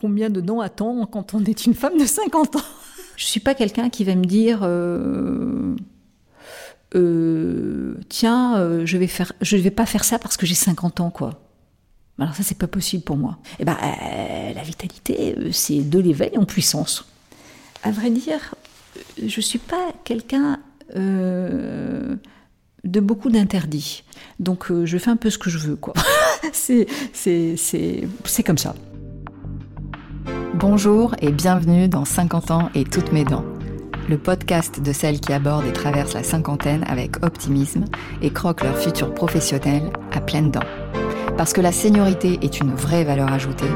combien de dents attend quand on est une femme de 50 ans. Je suis pas quelqu'un qui va me dire euh, euh, tiens, euh, je vais faire, je vais pas faire ça parce que j'ai 50 ans, quoi. Alors ça, c'est pas possible pour moi. Eh ben, la vitalité, c'est de l'éveil en puissance. À vrai dire, je suis pas quelqu'un de beaucoup d'interdits. Donc je fais un peu ce que je veux, quoi. c'est, c'est, c'est comme ça. Bonjour et bienvenue dans 50 ans et toutes mes dents, le podcast de celles qui abordent et traversent la cinquantaine avec optimisme et croquent leur futur professionnel à pleines dents. Parce que la seniorité est une vraie valeur ajoutée,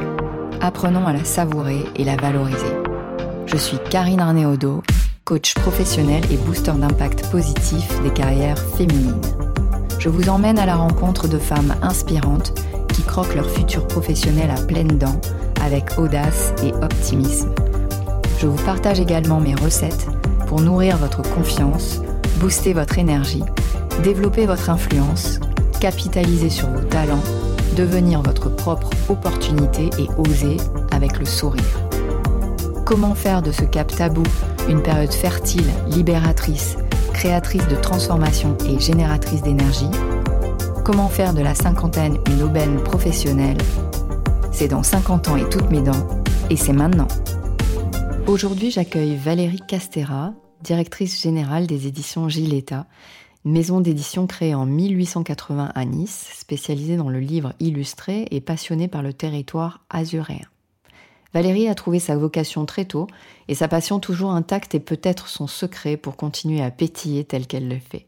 apprenons à la savourer et la valoriser. Je suis Karine Arnéodo, coach professionnel et booster d'impact positif des carrières féminines. Je vous emmène à la rencontre de femmes inspirantes qui croquent leur futur professionnel à pleines dents avec audace et optimisme. Je vous partage également mes recettes pour nourrir votre confiance, booster votre énergie, développer votre influence, capitaliser sur vos talents, devenir votre propre opportunité et oser avec le sourire. Comment faire de ce cap tabou une période fertile, libératrice, créatrice de transformation et génératrice d'énergie? Comment faire de la cinquantaine une aubaine professionnelle c'est dans 50 ans et toutes mes dents, et c'est maintenant. Aujourd'hui, j'accueille Valérie Castera, directrice générale des éditions Giletta, maison d'édition créée en 1880 à Nice, spécialisée dans le livre illustré et passionnée par le territoire azuréen. Valérie a trouvé sa vocation très tôt et sa passion toujours intacte est peut-être son secret pour continuer à pétiller tel qu'elle le fait.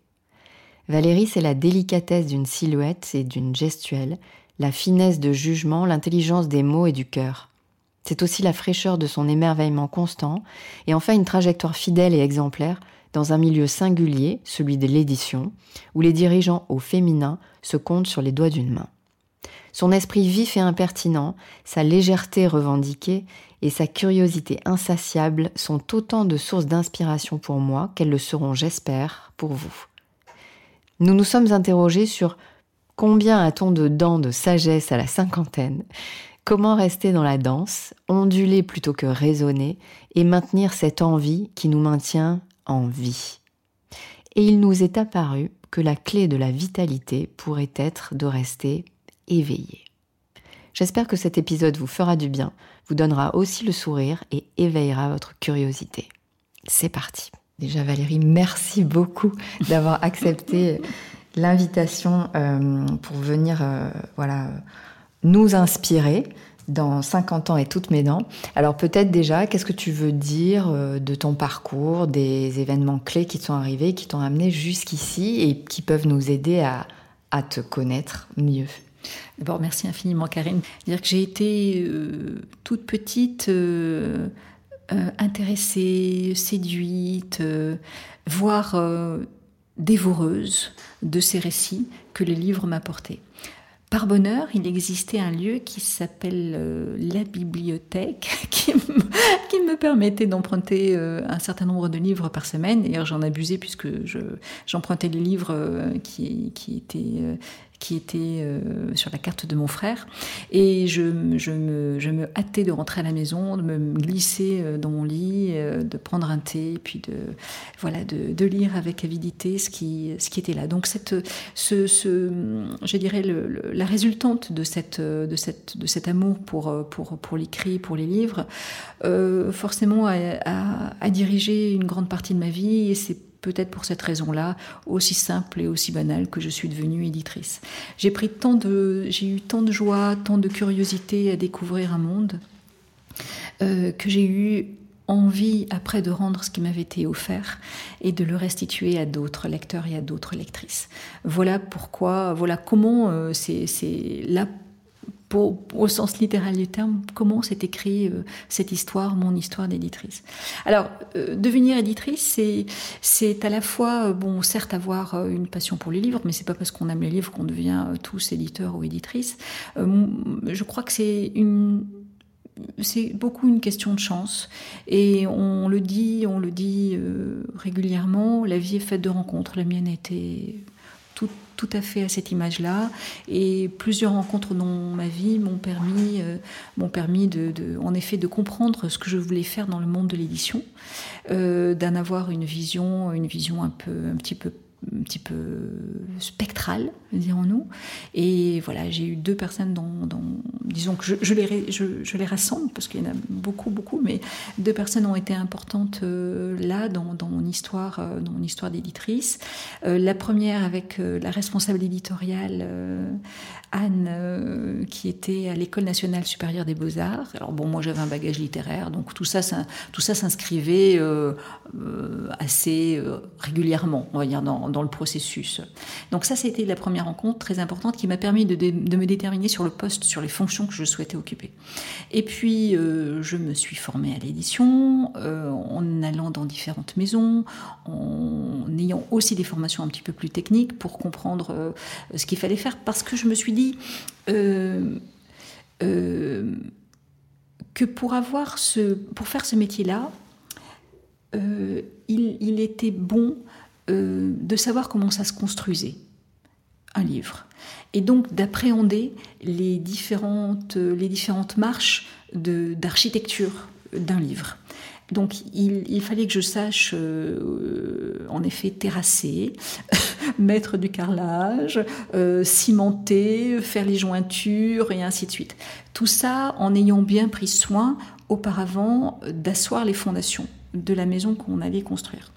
Valérie, c'est la délicatesse d'une silhouette et d'une gestuelle, la finesse de jugement, l'intelligence des mots et du cœur. C'est aussi la fraîcheur de son émerveillement constant, et enfin une trajectoire fidèle et exemplaire dans un milieu singulier, celui de l'édition, où les dirigeants au féminin se comptent sur les doigts d'une main. Son esprit vif et impertinent, sa légèreté revendiquée et sa curiosité insatiable sont autant de sources d'inspiration pour moi qu'elles le seront, j'espère, pour vous. Nous nous sommes interrogés sur Combien a-t-on de dents de sagesse à la cinquantaine? Comment rester dans la danse, onduler plutôt que raisonner, et maintenir cette envie qui nous maintient en vie? Et il nous est apparu que la clé de la vitalité pourrait être de rester éveillé. J'espère que cet épisode vous fera du bien, vous donnera aussi le sourire et éveillera votre curiosité. C'est parti. Déjà Valérie, merci beaucoup d'avoir accepté l'invitation euh, pour venir euh, voilà, nous inspirer dans 50 ans et toutes mes dents. Alors peut-être déjà, qu'est-ce que tu veux dire euh, de ton parcours, des événements clés qui sont arrivés, qui t'ont amené jusqu'ici et qui peuvent nous aider à, te connaître mieux? D'abord, merci infiniment Karine. Dire que j'ai été toute petite intéressée, séduite, voire dévoreuse de ces récits que les livres m'apportaient. Par bonheur, il existait un lieu qui s'appelle euh, la bibliothèque, qui me, permettait d'emprunter euh, un certain nombre de livres par semaine. D'ailleurs, j'en abusais puisque j'empruntais les livres euh, qui, qui, étaient qui était euh, sur la carte de mon frère. Et je, me, hâtais de rentrer à la maison, de me glisser euh, dans mon lit, euh, de prendre un thé, puis de, voilà, de, lire avec avidité ce qui, ce qui était là. Donc, cette, ce, je dirais, la résultante de, cette, de, cette, de cet amour pour, pour, pour l'écrit, pour les livres, forcément a, a, a dirigé une grande partie de ma vie et c'est peut-être pour cette raison-là, aussi simple et aussi banale que je suis devenue éditrice. J'ai pris tant de, j'ai eu tant de joie, tant de curiosité à découvrir un monde euh, que j'ai eu envie après de rendre ce qui m'avait été offert et de le restituer à d'autres lecteurs et à d'autres lectrices. Voilà pourquoi, voilà comment euh, c'est là au sens littéral du terme, comment s'est écrit euh, cette histoire, mon histoire d'éditrice. Alors, euh, devenir éditrice, c'est à la fois, euh, bon, certes, avoir une passion pour les livres, mais c'est pas parce qu'on aime les livres qu'on devient tous éditeurs ou éditrices. je crois que c'est une c'est beaucoup une question de chance et on le dit, on le dit régulièrement. La vie est faite de rencontres. La mienne été tout, à fait à cette image-là. Et plusieurs rencontres dans ma vie m'ont permis, euh, m'ont permis de, en effet, de comprendre ce que je voulais faire dans le monde de l'édition, euh, d'en avoir une vision, une vision un peu, un petit peu un petit peu spectral, dirons-nous. Et voilà, j'ai eu deux personnes dont, disons que je, les, je, les rassemble, parce qu'il y en a beaucoup, beaucoup, mais deux personnes ont été importantes euh, là, dans, mon histoire, euh, dans mon histoire d'éditrice. Euh, la première avec la responsable éditoriale, Anne, qui était à l'École nationale supérieure des beaux-arts. Alors bon, moi j'avais un bagage littéraire, donc tout ça, tout ça s'inscrivait assez régulièrement, on va dire, dans le processus. Donc ça, c'était la première rencontre très importante qui m'a permis de, me déterminer sur le poste, sur les fonctions que je souhaitais occuper. Et puis, euh, je me suis formée à l'édition, euh, en allant dans différentes maisons, en ayant aussi des formations un petit peu plus techniques pour comprendre euh, ce qu'il fallait faire, parce que je me suis dit que pour avoir ce, pour faire ce métier-là, il, était bon euh, de savoir comment ça se construisait, un livre. Et donc d'appréhender les différentes, les différentes marches d'architecture d'un livre. Donc il, fallait que je sache euh, en effet terrasser, mettre du carrelage, euh, cimenter, faire les jointures et ainsi de suite. Tout ça en ayant bien pris soin auparavant d'asseoir les fondations de la maison qu'on allait construire.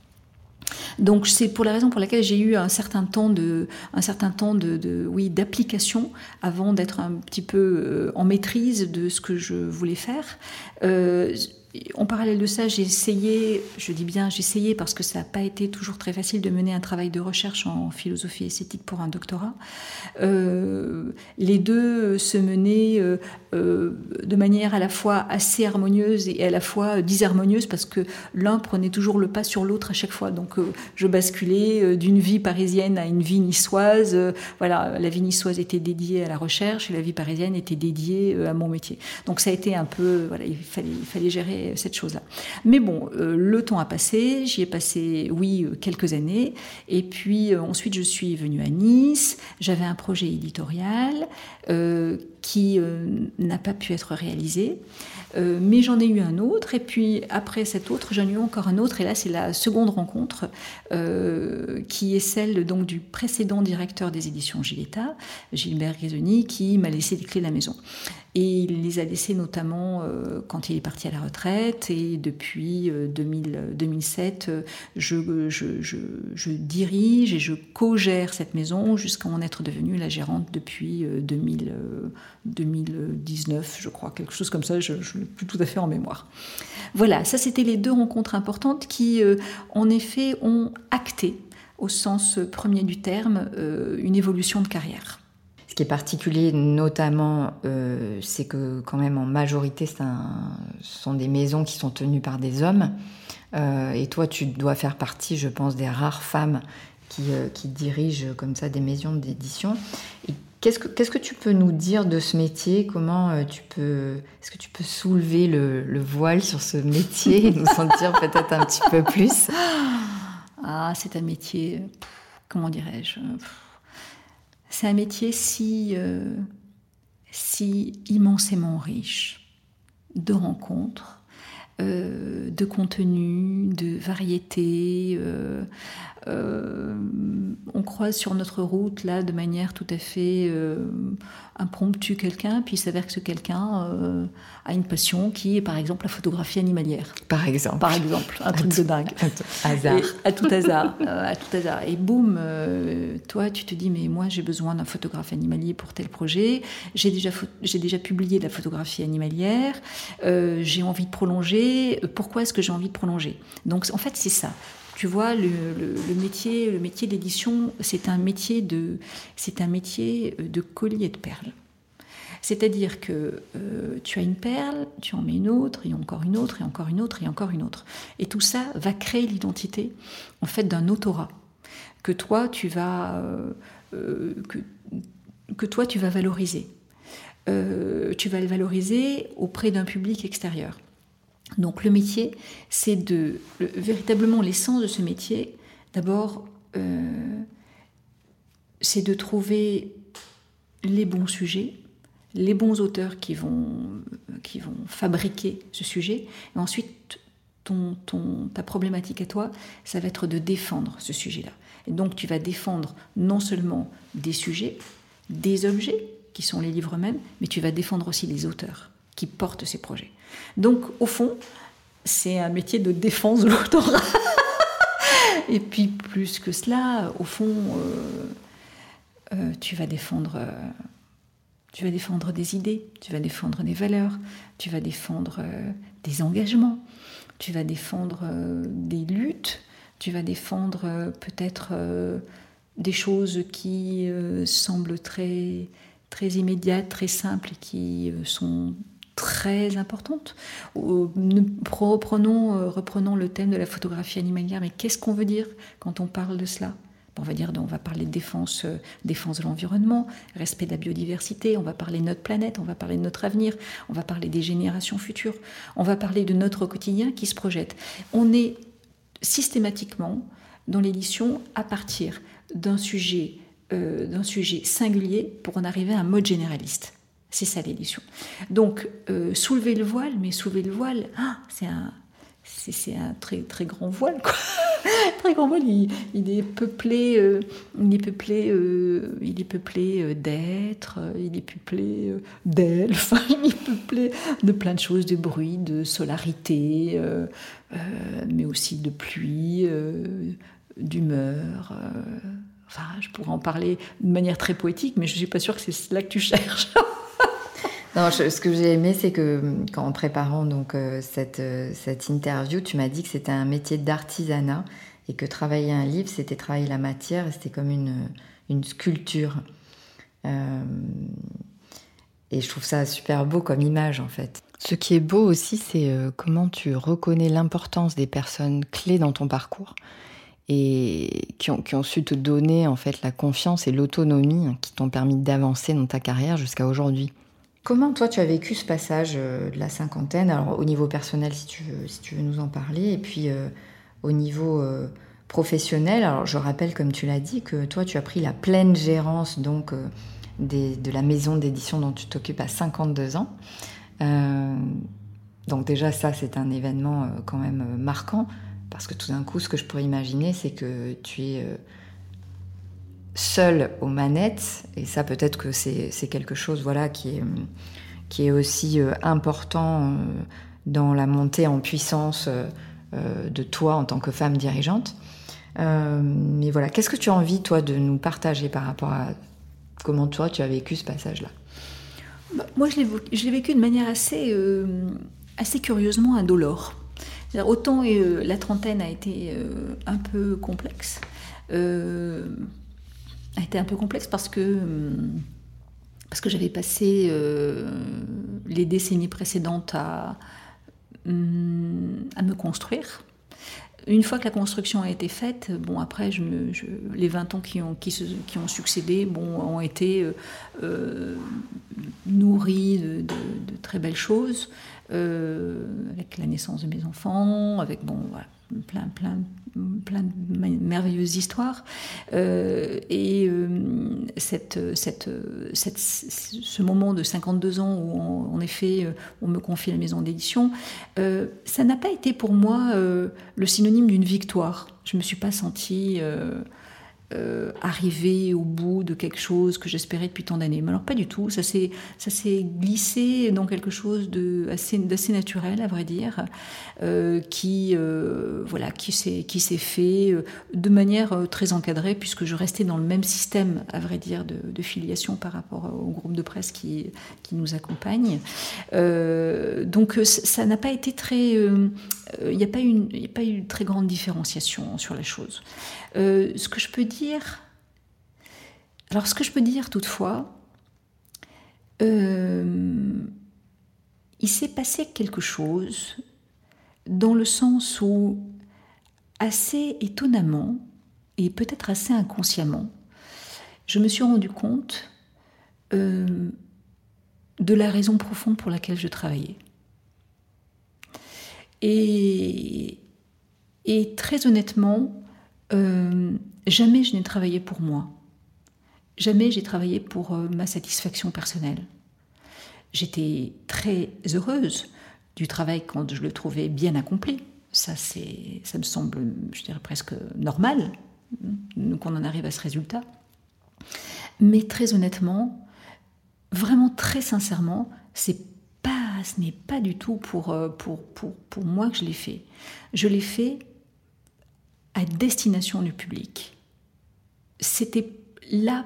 Donc c'est pour la raison pour laquelle j'ai eu un certain temps de, un certain temps de, oui, d'application avant d'être un petit peu euh, en maîtrise de ce que je voulais faire. Euh, en parallèle de ça, j'ai essayé, je dis bien j'ai essayé parce que ça n'a pas été toujours très facile de mener un travail de recherche en philosophie esthétique pour un doctorat. Euh, les deux se menaient euh, euh, de manière à la fois assez harmonieuse et à la fois disharmonieuse parce que l'un prenait toujours le pas sur l'autre à chaque fois. Donc je basculais d'une vie parisienne à une vie niçoise. voilà, la vie niçoise était dédiée à la recherche et la vie parisienne était dédiée à mon métier. Donc ça a été un peu, voilà, il fallait, il fallait gérer cette chose-là. Mais bon, euh, le temps a passé, j'y ai passé, oui, euh, quelques années, et puis euh, ensuite je suis venue à Nice, j'avais un projet éditorial qui n'a pas pu être réalisé. mais j'en ai eu un autre, et puis après cet autre, j'en ai eu encore un autre, et là c'est la seconde rencontre, qui est celle donc du précédent directeur des éditions Giletta, Gilbert Grisoni, qui m'a laissé les clés de la maison. Et il les a laissés notamment euh, quand il est parti à la retraite. Et depuis 2007, euh, euh, je, dirige et je co-gère cette maison jusqu'à en être devenue la gérante depuis 2019, je crois, quelque chose comme ça. Je ne l'ai plus tout à fait en mémoire. Voilà, ça c'était les deux rencontres importantes qui, en effet, ont acté, au sens premier du terme, une évolution de carrière qui est particulier, notamment, euh, c'est que quand même en majorité, ce sont des maisons qui sont tenues par des hommes. Euh, et toi, tu dois faire partie, je pense, des rares femmes qui, euh, dirigent comme ça des maisons d'édition. Qu'est-ce que, tu peux nous dire de ce métier? Comment tu peux, est-ce que tu peux soulever le, le voile sur ce métier et nous en dire peut-être un petit peu plus? Ah, c'est un métier, comment dirais-je? C'est un métier si, euh, si immensément riche de rencontres, euh, de contenu, de variété. Euh, on croise sur notre route là de manière tout à fait impromptue quelqu'un, puis il s'avère que ce quelqu'un a une passion qui est par exemple la photographie animalière. Par exemple. Par exemple, un truc de dingue. À tout hasard. à tout hasard. à tout hasard. Et boum, toi tu te dis mais moi j'ai besoin d'un photographe animalier pour tel projet. J'ai déjà j'ai déjà publié de la photographie animalière. j'ai envie de prolonger. Pourquoi est-ce que j'ai envie de prolonger Donc en fait c'est ça. Tu vois, le, métier, le métier d'édition, c'est un métier de, c'est un métier de collier de perles. C'est-à-dire que euh, tu as une perle, tu en mets une autre, et encore une autre, et encore une autre, et encore une autre. Et tout ça va créer l'identité, en fait, d'un autorat euh, euh, que, toi tu vas valoriser. tu vas le valoriser auprès d'un public extérieur. Donc le métier, c'est de véritablement l'essence de ce métier. D'abord, c'est de trouver les bons sujets, les bons auteurs qui vont, fabriquer ce sujet, et ensuite ton, ton, ta problématique à toi, ça va être de défendre ce sujet-là. Et donc tu vas défendre non seulement des sujets, des objets, qui sont les livres eux-mêmes, mais tu vas défendre aussi les auteurs qui portent ces projets. Donc au fond, c'est un métier de défense de l'autorat. Et puis plus que cela, au fond, euh, euh, tu vas défendre, euh, tu vas défendre des idées, tu vas défendre des valeurs, tu vas défendre des engagements, tu vas défendre des luttes, tu vas défendre peut-être des choses qui semblent très très immédiates, très simples et qui sont très importante. Reprenons, euh, reprenons le thème de la photographie animalière, mais qu'est-ce qu'on veut dire quand on parle de cela? On va dire, on va parler de défense, euh, défense de l'environnement, respect de la biodiversité, on va parler de notre planète, on va parler de notre avenir, on va parler des générations futures, on va parler de notre quotidien qui se projette. On est systématiquement dans l'édition à partir d'un sujet, euh, d'un sujet singulier pour en arriver à un mode généraliste. C'est ça l'édition. Donc, euh, soulever le voile, mais soulever le voile, ah, c'est un, c'est, un très, très grand voile, quoi. très grand voile, il, est peuplé, euh, il est peuplé, euh, il est peuplé d'êtres, il est peuplé d'elfes, il est peuplé de plein de choses, de bruit, de solarité, mais aussi de pluie, d'humeur. Enfin, je pourrais en parler de manière très poétique, mais je ne suis pas sûre que c'est cela que tu cherches. Non, ce que j'ai aimé, c'est que quand en préparant donc euh, cette, euh, cette interview, tu m'as dit que c'était un métier d'artisanat et que travailler un livre, c'était travailler la matière et c'était comme une, une sculpture. Euh, et je trouve ça super beau comme image en fait. Ce qui est beau aussi, c'est comment tu reconnais l'importance des personnes clés dans ton parcours et qui ont, su te donner en fait la confiance et l'autonomie qui t'ont permis d'avancer dans ta carrière jusqu'à aujourd'hui. Comment toi tu as vécu ce passage euh, de la cinquantaine? Alors au niveau personnel si tu veux, si tu veux nous en parler, et puis euh, au niveau euh, professionnel, alors je rappelle comme tu l'as dit que toi tu as pris la pleine gérance donc de la maison d'édition dont tu t'occupes à 52 ans. donc déjà ça c'est un événement quand même marquant parce que tout d'un coup ce que je pourrais imaginer c'est que tu es seul aux manettes, et ça peut-être que c'est quelque chose voilà, qui, est, aussi euh, important euh, dans la montée en puissance euh, de toi en tant que femme dirigeante. mais voilà, qu'est-ce que tu as envie, toi, de nous partager par rapport à comment toi, tu as vécu ce passage-là? Bah, Moi, je l'ai vécu de manière assez, assez curieusement indolore. Autant la trentaine a été un peu complexe, a été un peu complexe parce que, hum, parce que j'avais passé euh, les décennies précédentes à, hum, à me construire. Une fois que la construction a été faite, bon après, les 20 ans qui ont, qui, ont succédé bon, ont été euh, euh, nourris de, très belles choses, avec la naissance de mes enfants, avec bon, voilà, plein, plein, plein de merveilleuses histoires. Euh, et euh, cette, cette, cette, ce moment de 52 ans où, en effet, euh, on me confie la maison d'édition, ça n'a pas été pour moi le synonyme d'une victoire. Je ne me suis pas sentie euh, arriver au bout de quelque chose que j'espérais depuis tant d'années. Mais alors pas du tout, ça s'est, glissé dans quelque chose de assez, d'assez naturel, à vrai dire, euh, qui, euh, voilà, qui s'est, qui s'est fait de manière très encadrée, puisque je restais dans le même système, à vrai dire, de, de filiation par rapport au groupe de presse qui, qui nous accompagne. donc ça n'a pas été très... Il n'y a, pas eu une très grande différenciation sur la chose. Euh, ce que je peux dire, alors ce que je peux dire toutefois, euh, il s'est passé quelque chose dans le sens où, assez étonnamment, et peut-être assez inconsciemment, je me suis rendu compte euh, de la raison profonde pour laquelle je travaillais. Et, très honnêtement, euh, jamais je n'ai travaillé pour moi. jamais j'ai travaillé pour ma satisfaction personnelle. J'étais très heureuse du travail quand je le trouvais bien accompli. Ça, c'est, ça me semble, je dirais presque normal hein, qu'on en arrive à ce résultat. Mais très honnêtement, vraiment très sincèrement, c'est ce n'est pas du tout pour, euh, pour, pour, pour moi que je l'ai fait. Je l'ai fait à destination du public. C'était là,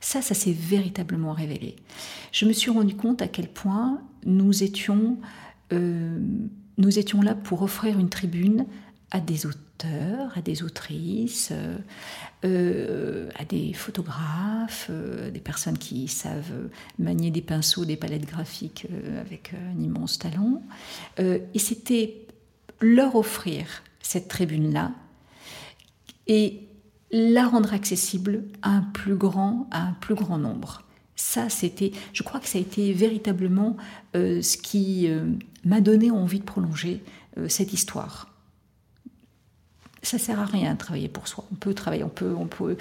ça, ça s'est véritablement révélé. Je me suis rendu compte à quel point nous étions, euh, nous étions là pour offrir une tribune à des auteurs, à des autrices, euh, euh, à des photographes, euh, des personnes qui savent manier des pinceaux, des palettes graphiques avec un immense talent. et c'était leur offrir cette tribune-là et la rendre accessible à un plus grand, à un plus grand nombre. Ça, c'était, je crois que ça a été véritablement ce qui m'a donné envie de prolonger cette histoire ça sert à rien de travailler pour soi. On peut travailler, on peut.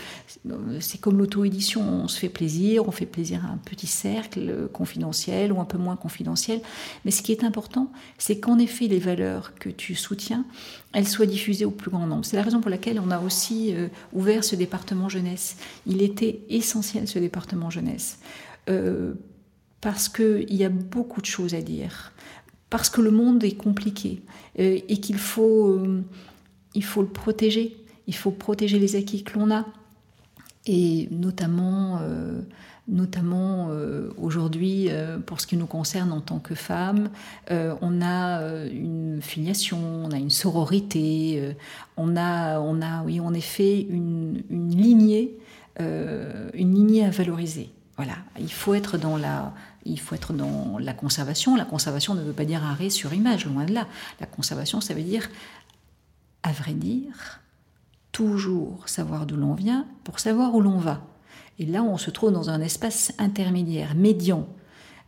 C'est comme l'auto-édition, on se fait plaisir, on fait plaisir à un petit cercle confidentiel ou un peu moins confidentiel. Mais ce qui est important, c'est qu'en effet, les valeurs que tu soutiens, elles soient diffusées au plus grand nombre. C'est la raison pour laquelle on a aussi euh, ouvert ce département jeunesse. Il était essentiel ce département jeunesse euh, parce qu'il y a beaucoup de choses à dire, parce que le monde est compliqué euh, et qu'il faut il faut le protéger. Il faut protéger les acquis que l'on a. Et notamment, euh, notamment euh, aujourd'hui, euh, pour ce qui nous concerne en tant que femmes, on a une filiation, on a une sororité, on a, on a, oui, en effet, une, une lignée, une lignée à valoriser. Voilà, il faut être dans la, il faut être dans la conservation. La conservation ne veut pas dire arrêt sur image, loin de là. La conservation, ça veut dire à vrai dire, toujours savoir d'où l'on vient pour savoir où l'on va. Et là, on se trouve dans un espace intermédiaire, médian.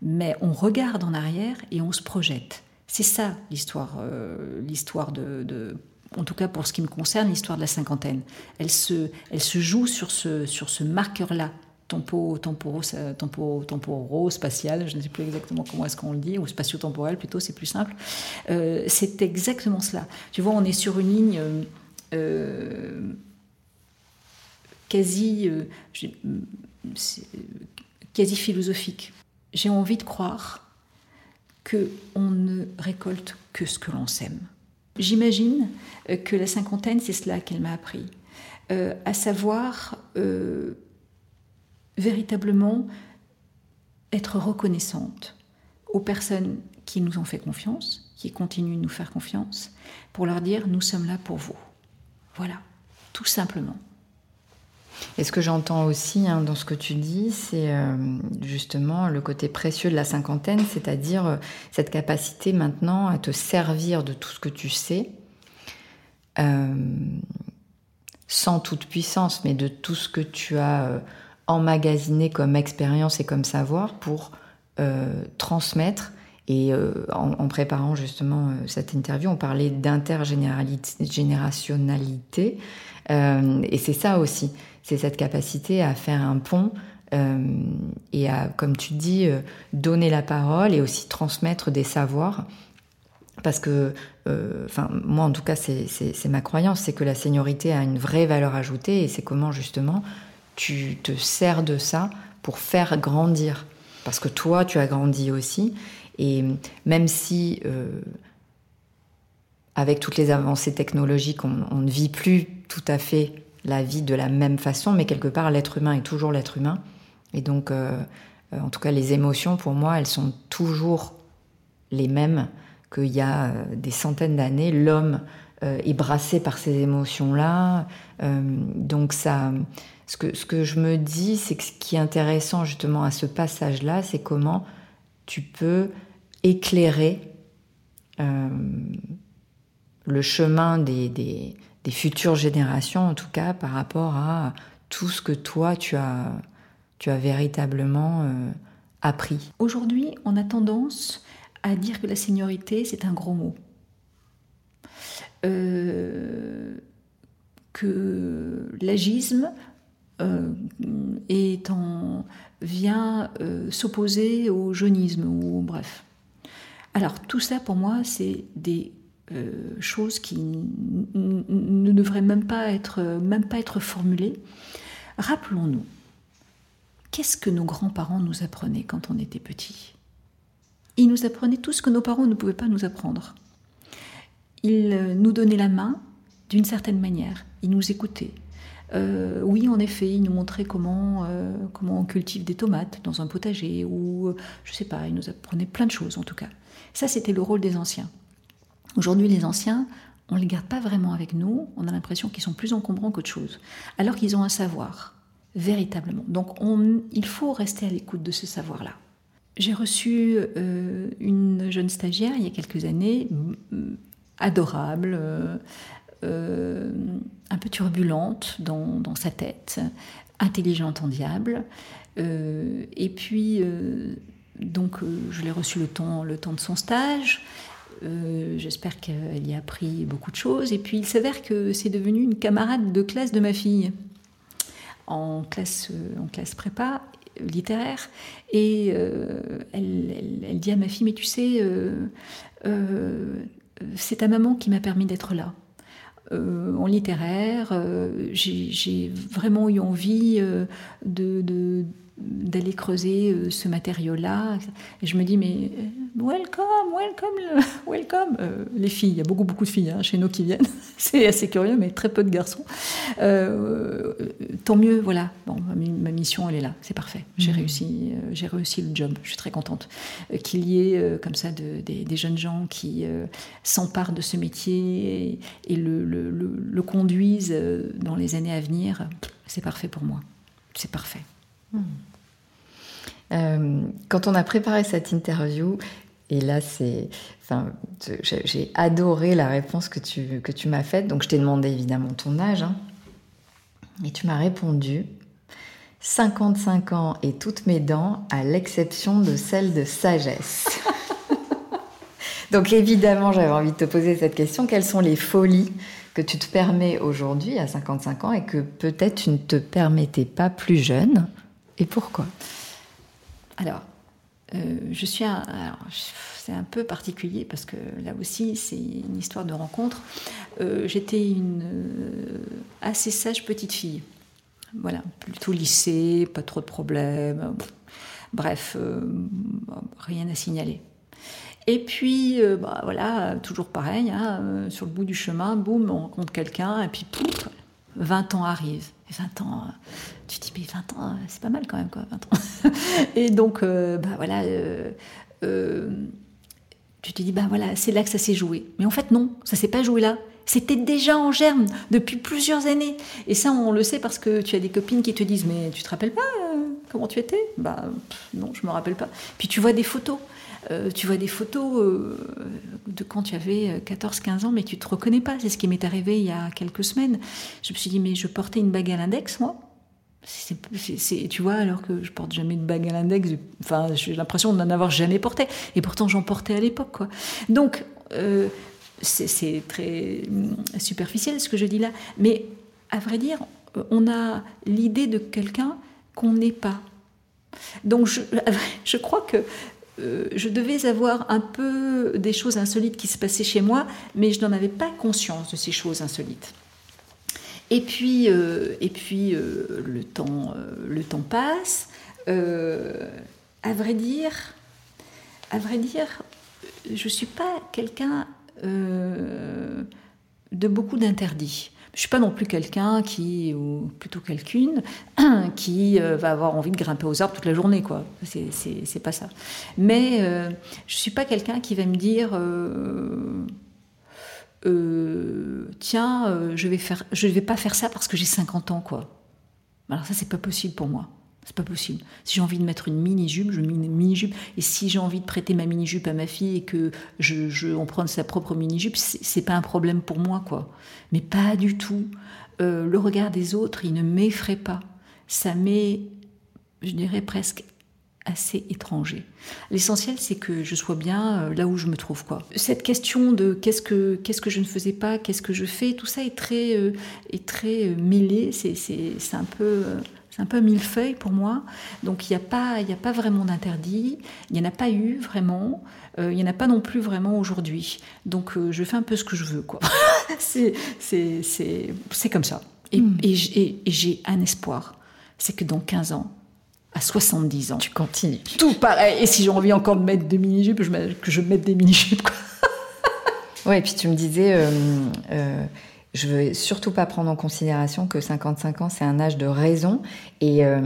Mais on regarde en arrière et on se projette. C'est ça l'histoire, euh, l'histoire de, en tout cas pour ce qui me concerne, l'histoire de la cinquantaine. Elle se, elle se joue sur ce, sur ce marqueur-là, tempo, temporo, tempo, temporo, spatial, je ne sais plus exactement comment est-ce qu'on le dit, ou spatio-temporel plutôt, c'est plus simple. Euh, c'est exactement cela. Tu vois, on est sur une ligne euh, quasi, euh, quasi philosophique. J'ai envie de croire que on ne récolte que ce que l'on sème. J'imagine que la cinquantaine, c'est cela qu'elle m'a appris, à savoir véritablement être reconnaissante aux personnes qui nous ont fait confiance, qui continuent de nous faire confiance, pour leur dire nous sommes là pour vous. Voilà, tout simplement. Et ce que j'entends aussi hein, dans ce que tu dis, c'est euh, justement le côté précieux de la cinquantaine, c'est-à-dire euh, cette capacité maintenant à te servir de tout ce que tu sais, euh, sans toute puissance, mais de tout ce que tu as emmagasiner comme expérience et comme savoir pour euh, transmettre. Et euh, en, préparant justement euh, cette interview, on parlait d'intergénérationnalité. et c'est ça aussi, c'est cette capacité à faire un pont et à, comme tu dis, donner la parole et aussi transmettre des savoirs parce que, moi en tout cas, c'est ma croyance, c'est que la seniorité a une vraie valeur ajoutée et c'est comment justement tu te sers de ça pour faire grandir. Parce que toi, tu as grandi aussi. Et même si, euh, avec toutes les avancées technologiques, on, ne vit plus tout à fait la vie de la même façon, mais quelque part, l'être humain est toujours l'être humain. Et donc, euh, en tout cas, les émotions, pour moi, elles sont toujours les mêmes qu'il y a euh, des centaines d'années. L'homme est brassé par ces émotions-là. donc, ça ce que, ce que je me dis, c'est que ce qui est intéressant justement à ce passage-là, c'est comment tu peux éclairer euh, le chemin des, des, futures générations, en tout cas par rapport à tout ce que toi, tu as, tu as véritablement euh, appris. Aujourd'hui, on a tendance à dire que la seniorité, c'est un gros mot. Euh, que l'agisme en, vient s'opposer au jeunisme, ou bref. Alors tout ça pour moi, c'est des choses qui ne devraient même pas être, formulées. Rappelons-nous, qu'est-ce que nos grands-parents nous apprenaient quand on était petits? Ils nous apprenaient tout ce que nos parents ne pouvaient pas nous apprendre. Ils euh, nous donnaient la main d'une certaine manière, ils nous écoutaient. Euh, oui, en effet, ils nous montraient comment, euh, comment on cultive des tomates dans un potager, ou je sais pas, ils nous apprenaient plein de choses en tout cas. Ça, c'était le rôle des anciens. Aujourd'hui, les anciens, on ne les garde pas vraiment avec nous, on a l'impression qu'ils sont plus encombrants qu'autre chose, alors qu'ils ont un savoir véritablement. Donc il faut rester à l'écoute de ce savoir-là. J'ai reçu une jeune stagiaire il y a quelques années, adorable, euh, euh, un peu turbulente dans, sa tête, intelligente en diable. et puis, donc, je l'ai reçue le temps, le temps de son stage. J'espère qu'elle y a appris beaucoup de choses. Et puis, il s'avère que c'est devenu une camarade de classe de ma fille en classe, euh, en classe prépa littéraire et euh, elle, dit à ma fille mais tu sais euh, c'est ta maman qui m'a permis d'être là. En littéraire j'ai vraiment eu envie de d'aller creuser euh, ce matériau-là. Et je me dis, mais euh, welcome, welcome, welcome. Euh, les filles, il y a beaucoup, beaucoup de filles hein, chez nous qui viennent. C'est assez curieux, mais très peu de garçons. tant mieux, voilà. Bon, ma, mission, elle est là, c'est parfait. J'ai mmh. réussi, j'ai réussi le job. Je suis très contente qu'il y ait comme ça des, jeunes gens qui s'emparent de ce métier et, le, conduisent dans les années à venir. C'est parfait pour moi. C'est parfait. Euh, quand on a préparé cette interview, et là, c'est, enfin, j'ai adoré la réponse que tu, que tu m'as faite. Donc, je t'ai demandé évidemment ton âge. Hein. et tu m'as répondu 55 ans et toutes mes dents, à l'exception de celle de sagesse. Donc, évidemment, j'avais envie de te poser cette question. Quelles sont les folies que tu te permets aujourd'hui à 55 ans et que peut-être tu ne te permettais pas plus jeune? Et pourquoi? Alors, euh, je suis un, c'est un peu particulier parce que là aussi c'est une histoire de rencontre. Euh, j'étais une euh, assez sage petite fille, voilà, plutôt lycée, pas trop de problèmes, bref, rien à signaler. Et puis, bah, voilà, toujours pareil, hein, sur le bout du chemin, boum, on rencontre quelqu'un, et puis pouf, 20 ans arrivent. 20 ans, euh, tu te dis, mais 20 ans, euh, c'est pas mal quand même, quoi, 20 ans. et donc, euh, bah voilà, tu te dis, bah voilà, c'est là que ça s'est joué. Mais en fait, non, ça s'est pas joué là. C'était déjà en germe depuis plusieurs années. Et ça, on le sait parce que tu as des copines qui te disent, mais tu te rappelles pas comment tu étais? Bah non, je me rappelle pas. Puis tu vois des photos. Euh, tu vois des photos euh, de quand tu avais 14-15 ans, mais tu te reconnais pas. C'est ce qui m'est arrivé il y a quelques semaines. Je me suis dit, mais je portais une bague à l'index, moi. Tu vois, alors que je porte jamais de bague à l'index, enfin, j'ai l'impression de n'en avoir jamais porté. Et pourtant, j'en portais à l'époque, quoi. Donc, euh, c'est, très superficiel ce que je dis là. Mais à vrai dire, on a l'idée de quelqu'un qu'on n'est pas. Donc, je, je crois que euh, je devais avoir un peu des choses insolites qui se passaient chez moi, mais je n'en avais pas conscience de ces choses insolites. Et puis, euh, et puis euh, le, temps, le temps passe. à vrai dire, à vrai dire, je suis pas quelqu'un de beaucoup d'interdits. Je suis pas non plus quelqu'un qui, ou plutôt quelqu'une, qui euh, va avoir envie de grimper aux arbres toute la journée, quoi. C'est pas ça. Mais euh, je suis pas quelqu'un qui va me dire, euh, tiens, je vais faire, vais pas faire ça parce que j'ai 50 ans, quoi. Alors ça, c'est pas possible pour moi. C'est pas possible. Si j'ai envie de mettre une mini-jupe, je mets une mini-jupe. Et si j'ai envie de prêter ma mini-jupe à ma fille et que je, je on prenne sa propre mini-jupe, c'est pas un problème pour moi, quoi. Mais pas du tout. Euh, le regard des autres, il ne m'effraie pas. Ça m'est, je dirais presque assez étranger. L'essentiel, c'est que je sois bien euh, là où je me trouve. Quoi. Cette question de qu'est-ce que, qu'est-ce que je ne faisais pas, qu'est-ce que je fais, tout ça est très, euh, est très euh, mêlé. C'est, un peu... C'est un peu millefeuille pour moi. Donc il n'y a, pas, il a pas vraiment d'interdit. Il n'y en a pas eu vraiment. il n'y en a pas non plus vraiment aujourd'hui. Donc je fais un peu ce que je veux. Quoi. c'est, c'est, c'est, c'est comme ça. Et, hmm. et, et j'ai un espoir. C'est que dans 15 ans, à 70 ans. Tu continues. Tout pareil. Et si j'ai envie encore de mettre des mini-jupes, que je mette des mini-jupes. ouais, et puis tu me disais, euh, euh, je veux surtout pas prendre en considération que 55 ans, c'est un âge de raison. Et euh,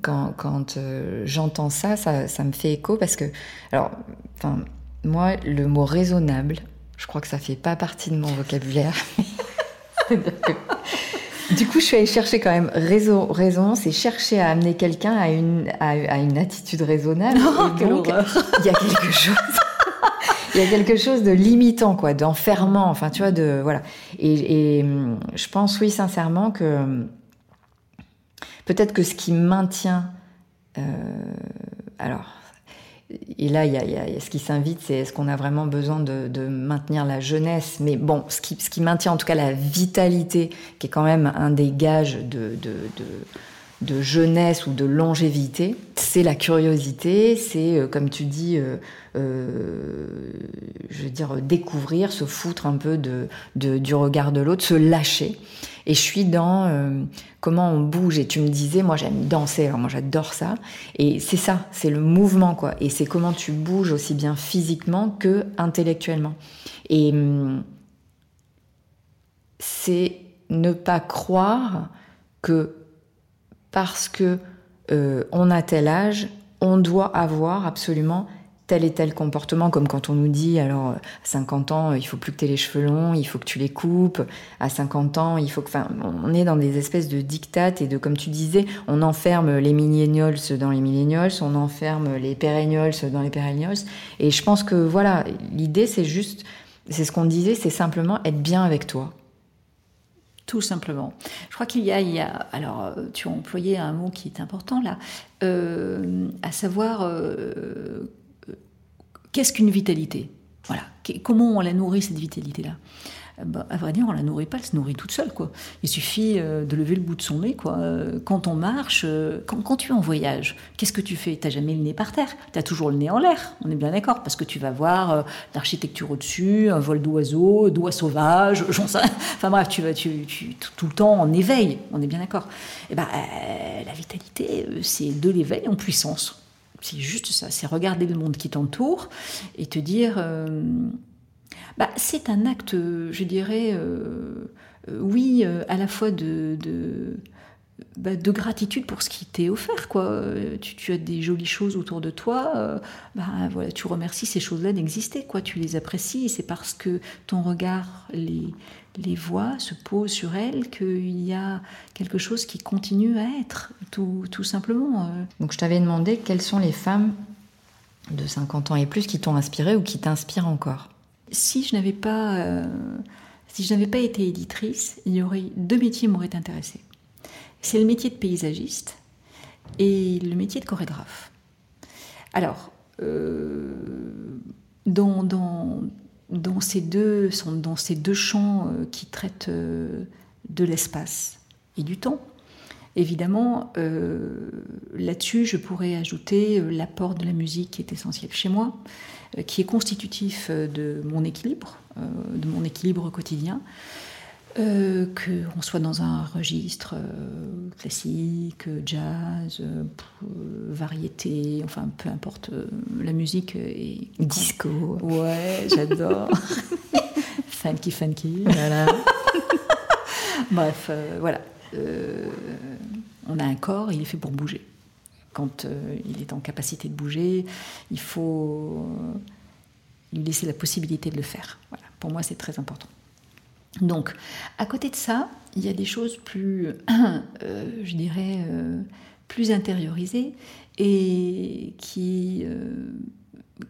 quand, quand euh, j'entends ça, ça, ça, me fait écho parce que, alors, enfin, moi, le mot raisonnable, je crois que ça fait pas partie de mon vocabulaire. Du coup, je suis allée chercher quand même raison. raison c'est chercher à amener quelqu'un à une, à, une attitude raisonnable. Oh, Il y a quelque chose. Il y a quelque chose de limitant, quoi, d'enfermant. Enfin, tu vois, de voilà. Et, et, je pense, oui, sincèrement, que peut-être que ce qui maintient, euh, alors et là, il y, a, ce qui s'invite, c'est est-ce qu'on a vraiment besoin de, maintenir la jeunesse? Mais bon, ce qui, ce qui, maintient en tout cas la vitalité, qui est quand même un des gages de, de jeunesse ou de longévité, c'est la curiosité, c'est, euh, comme tu dis, euh, je veux dire, découvrir, se foutre un peu de, du regard de l'autre, se lâcher. Et je suis dans euh, comment on bouge. Et tu me disais, moi j'aime danser, alors moi j'adore ça. Et c'est ça, c'est le mouvement, quoi. Et c'est comment tu bouges aussi bien physiquement que intellectuellement. Et hum, c'est ne pas croire que parce que euh, on a tel âge, on doit avoir absolument tel et tel comportement, comme quand on nous dit, alors, à 50 ans, il faut plus que tu aies les cheveux longs, il faut que tu les coupes, à 50 ans, il faut que... Enfin, on est dans des espèces de dictates et de, comme tu disais, on enferme les millennials dans les millennials, on enferme les perennials dans les perennials. Et je pense que, voilà, l'idée, c'est juste, c'est ce qu'on disait, c'est simplement être bien avec toi. Tout simplement. Je crois qu'il y y a, alors tu as employé un mot qui est important là, euh, à savoir euh, Qu'est-ce qu'une vitalité? Voilà. Comment on la nourrit, cette vitalité-là? Euh, bah, à vrai dire, on la nourrit pas, elle se nourrit toute seule, quoi. Il suffit euh, de lever le bout de son nez. Euh, quand on marche, quand, tu es en voyage, qu'est-ce que tu fais? T'as jamais le nez par terre, tu as toujours le nez en l'air. On est bien d'accord, parce que tu vas voir l'architecture au-dessus, un vol d'oiseaux, d'oies sauvages, j'en sais. Enfin bref, tu vas, tu, tout le temps en éveil. On est bien d'accord. Et eh ben, la vitalité, c'est de l'éveil en puissance. C'est juste ça, c'est regarder le monde qui t'entoure et te dire, euh, bah, c'est un acte, je dirais, euh, euh, oui, à la fois de, bah, de, gratitude pour ce qui t'est offert. Quoi. Tu, as des jolies choses autour de toi, bah, voilà, tu remercies ces choses-là d'exister, quoi. tu les apprécies, c'est parce que ton regard les, les voix se posent sur elles, qu'il y a quelque chose qui continue à être, tout, simplement. Euh. Donc je t'avais demandé quelles sont les femmes de 50 ans et plus qui t'ont inspiré ou qui t'inspirent encore Si je n'avais pas, euh, si je n'avais pas été éditrice, il y aurait deux métiers m'auraient intéressé. C'est le métier de paysagiste et le métier de chorégraphe. Alors, euh, dans, dans, dans ces deux, sont dans ces deux champs euh, qui traitent euh, de l'espace et du temps. Évidemment, euh, là-dessus, je pourrais ajouter l'apport de la musique qui est essentiel chez moi, qui est constitutif de mon équilibre, de mon équilibre quotidien. Euh, qu'on soit dans un registre euh, classique, jazz, euh, variété, enfin peu importe la musique. Et... Disco. Ouais, j'adore. funky, funky. Voilà. Bref, voilà. on a un corps, il est fait pour bouger. Quand il est en capacité de bouger, il faut lui laisser la possibilité de le faire. Voilà. Pour moi, c'est très important. Donc, à côté de ça, il y a des choses plus, euh, je dirais, euh, plus intériorisées et qui, euh,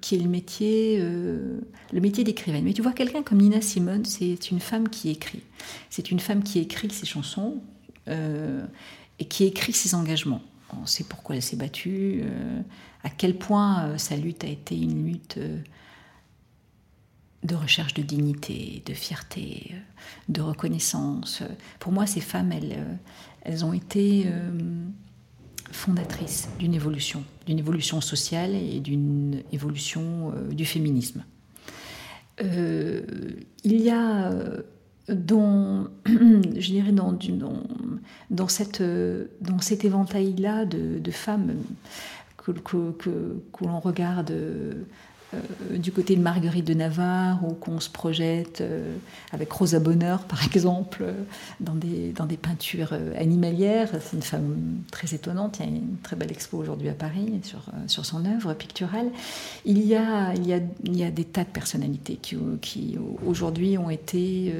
qui est le métier, le métier d'écrivaine. Mais tu vois, quelqu'un comme Nina Simone, c'est une femme qui écrit. C'est une femme qui écrit ses chansons et qui écrit ses engagements. on sait pourquoi elle s'est battue, à quel point sa lutte a été une lutte de recherche de dignité, de fierté, de reconnaissance. Pour moi, ces femmes, elles, elles ont été fondatrice d'une évolution, d'une évolution sociale et d'une évolution euh, du féminisme. Euh, il y a euh, dans, je dirais dans, cette, dans cet éventail-là de, femmes que, que, que, l'on regarde euh, du côté de Marguerite de Navarre, ou qu'on se projette euh, avec Rosa Bonheur, par exemple, euh, dans des, dans des peintures animalières. C'est une femme très étonnante. Il y a une très belle expo aujourd'hui à Paris sur, sur son œuvre picturale. Il y, a, il, y a, il y a des tas de personnalités qui, qui aujourd'hui ont été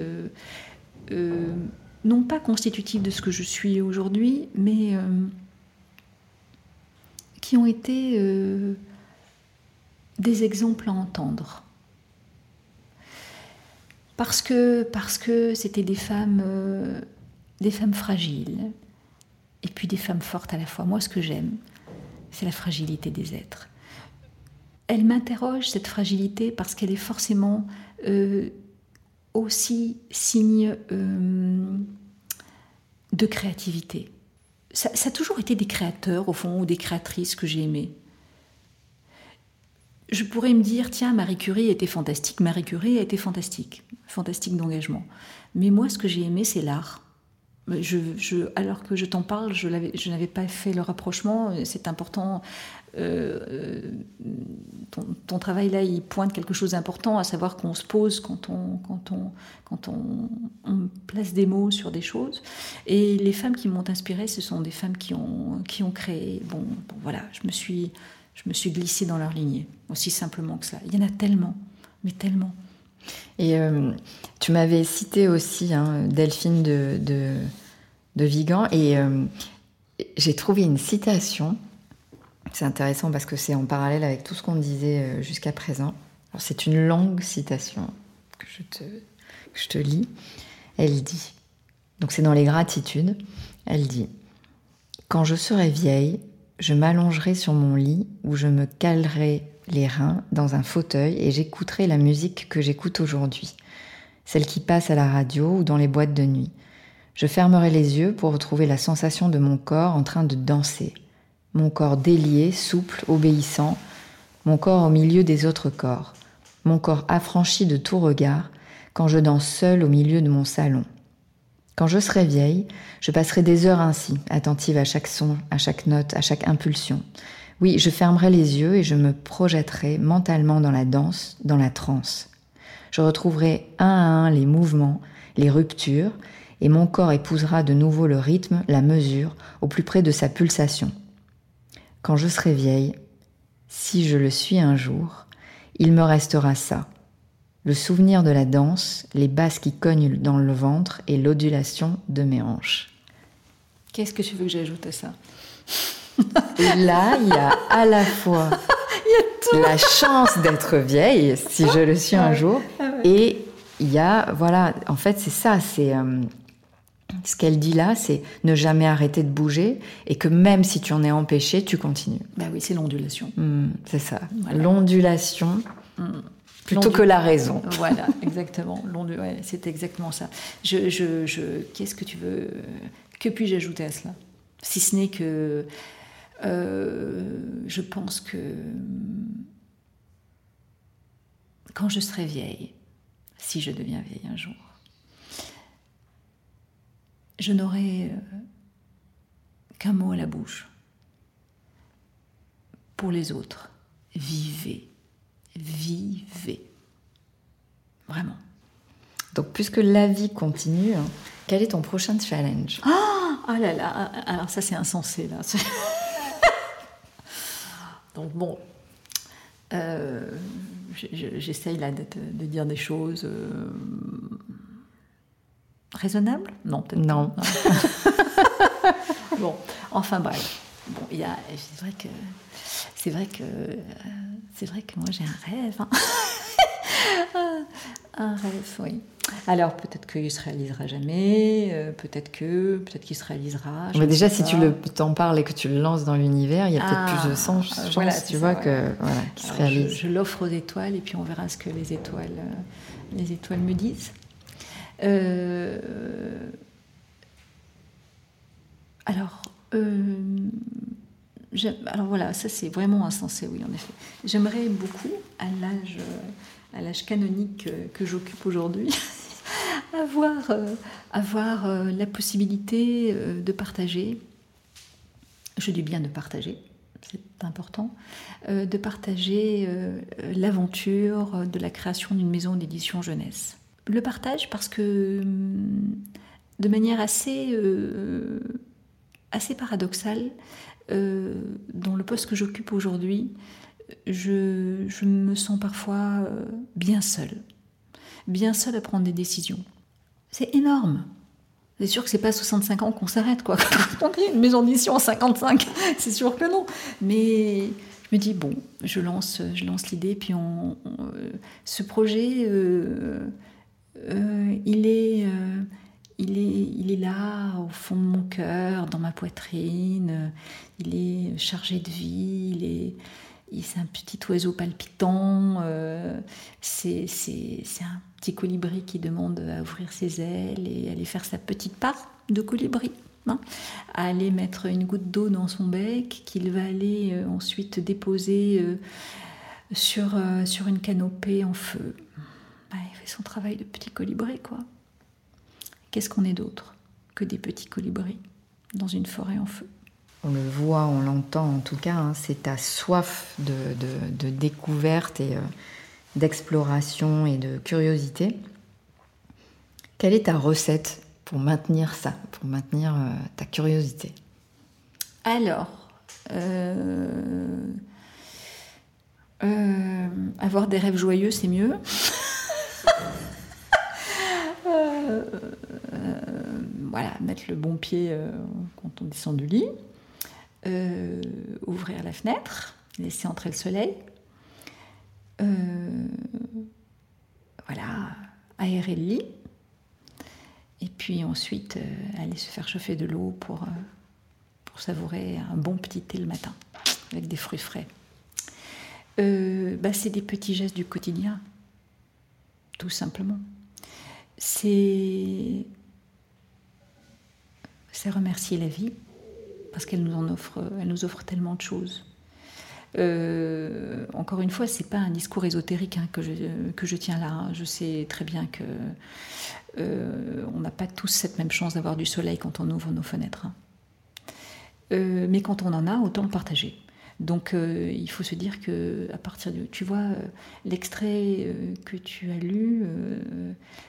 non pas constitutives de ce que je suis aujourd'hui, mais qui ont été des exemples à entendre. Parce que parce que c'était des femmes euh, des femmes fragiles et puis des femmes fortes à la fois. Moi ce que j'aime, c'est la fragilité des êtres. Elle m'interroge cette fragilité parce qu'elle est forcément euh, aussi signe euh, de créativité. Ça, ça, a toujours été des créateurs, au fond, ou des créatrices que j'ai aimées je pourrais me dire, tiens, Marie Curie était fantastique, Marie Curie a été fantastique, fantastique d'engagement. Mais moi, ce que j'ai aimé, c'est l'art. Alors que je t'en parle, je, n'avais pas fait le rapprochement. C'est important. Euh, ton, travail là, il pointe quelque chose d'important, à savoir qu'on se pose quand on, place des mots sur des choses. Et les femmes qui m'ont inspirée, ce sont des femmes qui ont créé. bon voilà, je me suis je me suis glissée dans leur lignée, aussi simplement que ça. Il y en a tellement, mais tellement. Et euh, tu m'avais cité aussi hein, Delphine de, de, Vigan, et euh, j'ai trouvé une citation. C'est intéressant parce que c'est en parallèle avec tout ce qu'on disait euh, jusqu'à présent. C'est une longue citation que je, te, que je te lis. Elle dit, donc c'est dans les gratitudes, elle dit, Quand je serai vieille, je m'allongerai sur mon lit où je me calerai les reins dans un fauteuil et j'écouterai la musique que j'écoute aujourd'hui, celle qui passe à la radio ou dans les boîtes de nuit. Je fermerai les yeux pour retrouver la sensation de mon corps en train de danser, mon corps délié, souple, obéissant, mon corps au milieu des autres corps, mon corps affranchi de tout regard quand je danse seul au milieu de mon salon. Quand je serai vieille, je passerai des heures ainsi, attentive à chaque son, à chaque note, à chaque impulsion. Oui, je fermerai les yeux et je me projetterai mentalement dans la danse, dans la transe. Je retrouverai un à un les mouvements, les ruptures, et mon corps épousera de nouveau le rythme, la mesure, au plus près de sa pulsation. Quand je serai vieille, si je le suis un jour, il me restera ça, le souvenir de la danse, les basses qui cognent dans le ventre et l'odulation de mes hanches. Qu'est-ce que tu veux que j'ajoute à ça? Et là, il y a à la fois la chance d'être vieille, si je le suis un jour, ah et il y a, voilà, en fait, c'est ça, c'est. Euh, ce qu'elle dit là, c'est ne jamais arrêter de bouger et que même si tu en es empêché, tu continues. Bah oui, c'est l'ondulation. Hmm, c'est ça. L'ondulation. Hmm plutôt que la raison. Voilà, exactement. c'est exactement ça. Je, je, Qu'est-ce que tu veux Que puis-je ajouter à cela? Si ce n'est que euh, je pense que quand je serai vieille, si je deviens vieille un jour, je n'aurai euh, qu'un mot à la bouche pour les autres. Vivez vivez. Vraiment. Donc, puisque la vie continue, hein, quel est ton prochain challenge? Oh, là là, alors ça c'est insensé là. Donc bon, euh, j'essaye là de, dire des choses euh, raisonnables? Non, peut-être non. bon, enfin bref. Bon, il y a, c'est vrai que c'est vrai que c'est vrai que moi j'ai un rêve. Hein. Un rêve, oui. Alors peut-être qu'il se réalisera jamais, euh, peut-être que, peut-être qu'il se réalisera. Mais déjà, si tu le, t'en parles et que tu le lances dans l'univers, il y a peut-être plus de ah, sens, euh, voilà, tu vois, que voilà, qu'il se réalise. Je, l'offre aux étoiles et puis on verra ce que les étoiles, euh, les étoiles me disent. alors, alors voilà, ça c'est vraiment insensé, oui, en effet. J'aimerais beaucoup, à l'âge, canonique que j'occupe aujourd'hui, avoir, euh, euh, la possibilité euh, de partager, je dis bien de partager, c'est important, de partager l'aventure de la création d'une maison d'édition jeunesse. Le partage parce que de manière assez paradoxale, dans le poste que j'occupe aujourd'hui, je, me sens parfois bien seule bien seul à prendre des décisions. C'est énorme. C'est sûr que c'est pas à 65 ans qu'on s'arrête, quoi. Quand on une maison d'édition à 55, c'est sûr que non. Mais je me dis, bon, je lance, je lance l'idée, puis on, ce projet, euh, euh, il, est, euh, il, est, il est là, au fond de mon cœur, dans ma poitrine, il est chargé de vie, il est c'est un petit oiseau palpitant, euh, c'est un petit colibri qui demande à ouvrir ses ailes et aller faire sa petite part de colibri. Hein, à aller mettre une goutte d'eau dans son bec qu'il va aller euh, ensuite déposer euh, sur, sur une canopée en feu. Bah, il fait son travail de petit colibri, quoi. Qu'est-ce qu'on est d'autre que des petits colibris dans une forêt en feu? On le voit, on l'entend en tout cas, hein, c'est ta soif de, découverte et euh, d'exploration et de curiosité. Quelle est ta recette pour maintenir ça, pour maintenir euh, ta curiosité? Alors, euh, avoir des rêves joyeux, c'est mieux. voilà, mettre le bon pied quand on descend du lit. Euh, ouvrir la fenêtre, laisser entrer le soleil, euh, voilà, aérer le lit, et puis ensuite euh, aller se faire chauffer de l'eau pour, pour savourer un bon petit thé le matin avec des fruits frais. Bah, c'est des petits gestes du quotidien, tout simplement. C'est remercier la vie parce qu'elle nous en offre, elle nous offre tellement de choses. Euh, encore une fois, c'est pas un discours ésotérique hein, que, je, tiens là. Je sais très bien que euh, on n'a pas tous cette même chance d'avoir du soleil quand on ouvre nos fenêtres. Hein. Euh, mais quand on en a, autant le partager. Donc il faut se dire que à partir de, tu vois, l'extrait que tu as lu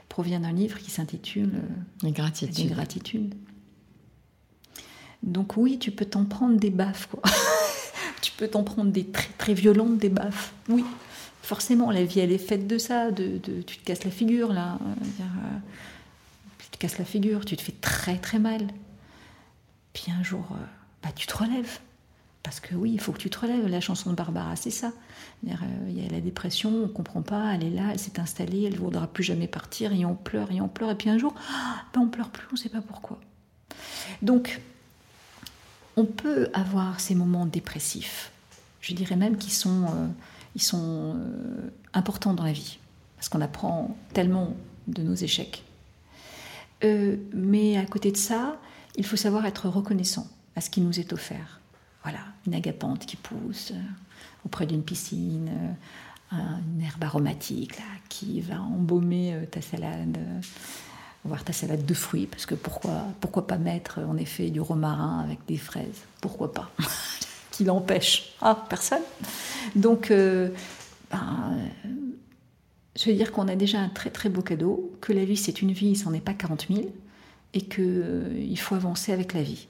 provient d'un livre qui s'intitule Les gratitudes. Les gratitudes. Donc oui, tu peux t'en prendre des baffes, quoi. tu peux t'en prendre des très très violentes, des baffes. Oui, forcément, la vie, elle est faite de ça. De, tu te casses la figure, là. Euh, tu te casses la figure, tu te fais très très mal. Puis un jour, euh, bah, tu te relèves. Parce que oui, il faut que tu te relèves. La chanson de Barbara, c'est ça. Euh, il y a la dépression, on ne comprend pas, elle est là, elle s'est installée, elle ne voudra plus jamais partir, et on pleure, et on pleure, et puis un jour, bah, on pleure plus, on ne sait pas pourquoi. Donc, on peut avoir ces moments dépressifs, je dirais même qu'ils sont, euh, euh, importants dans la vie, parce qu'on apprend tellement de nos échecs. Mais à côté de ça, il faut savoir être reconnaissant à ce qui nous est offert. Voilà, une agapante qui pousse auprès d'une piscine, une herbe aromatique là, qui va embaumer ta salade voir ta salade de fruits, parce que pourquoi, pourquoi pas mettre en effet du romarin avec des fraises? Pourquoi pas? Qui l'empêche? Ah, personne. Donc, euh, ben, je veux dire qu'on a déjà un très très beau cadeau, que la vie c'est une vie, c'en est pas 40 000, et qu'il euh, faut avancer avec la vie.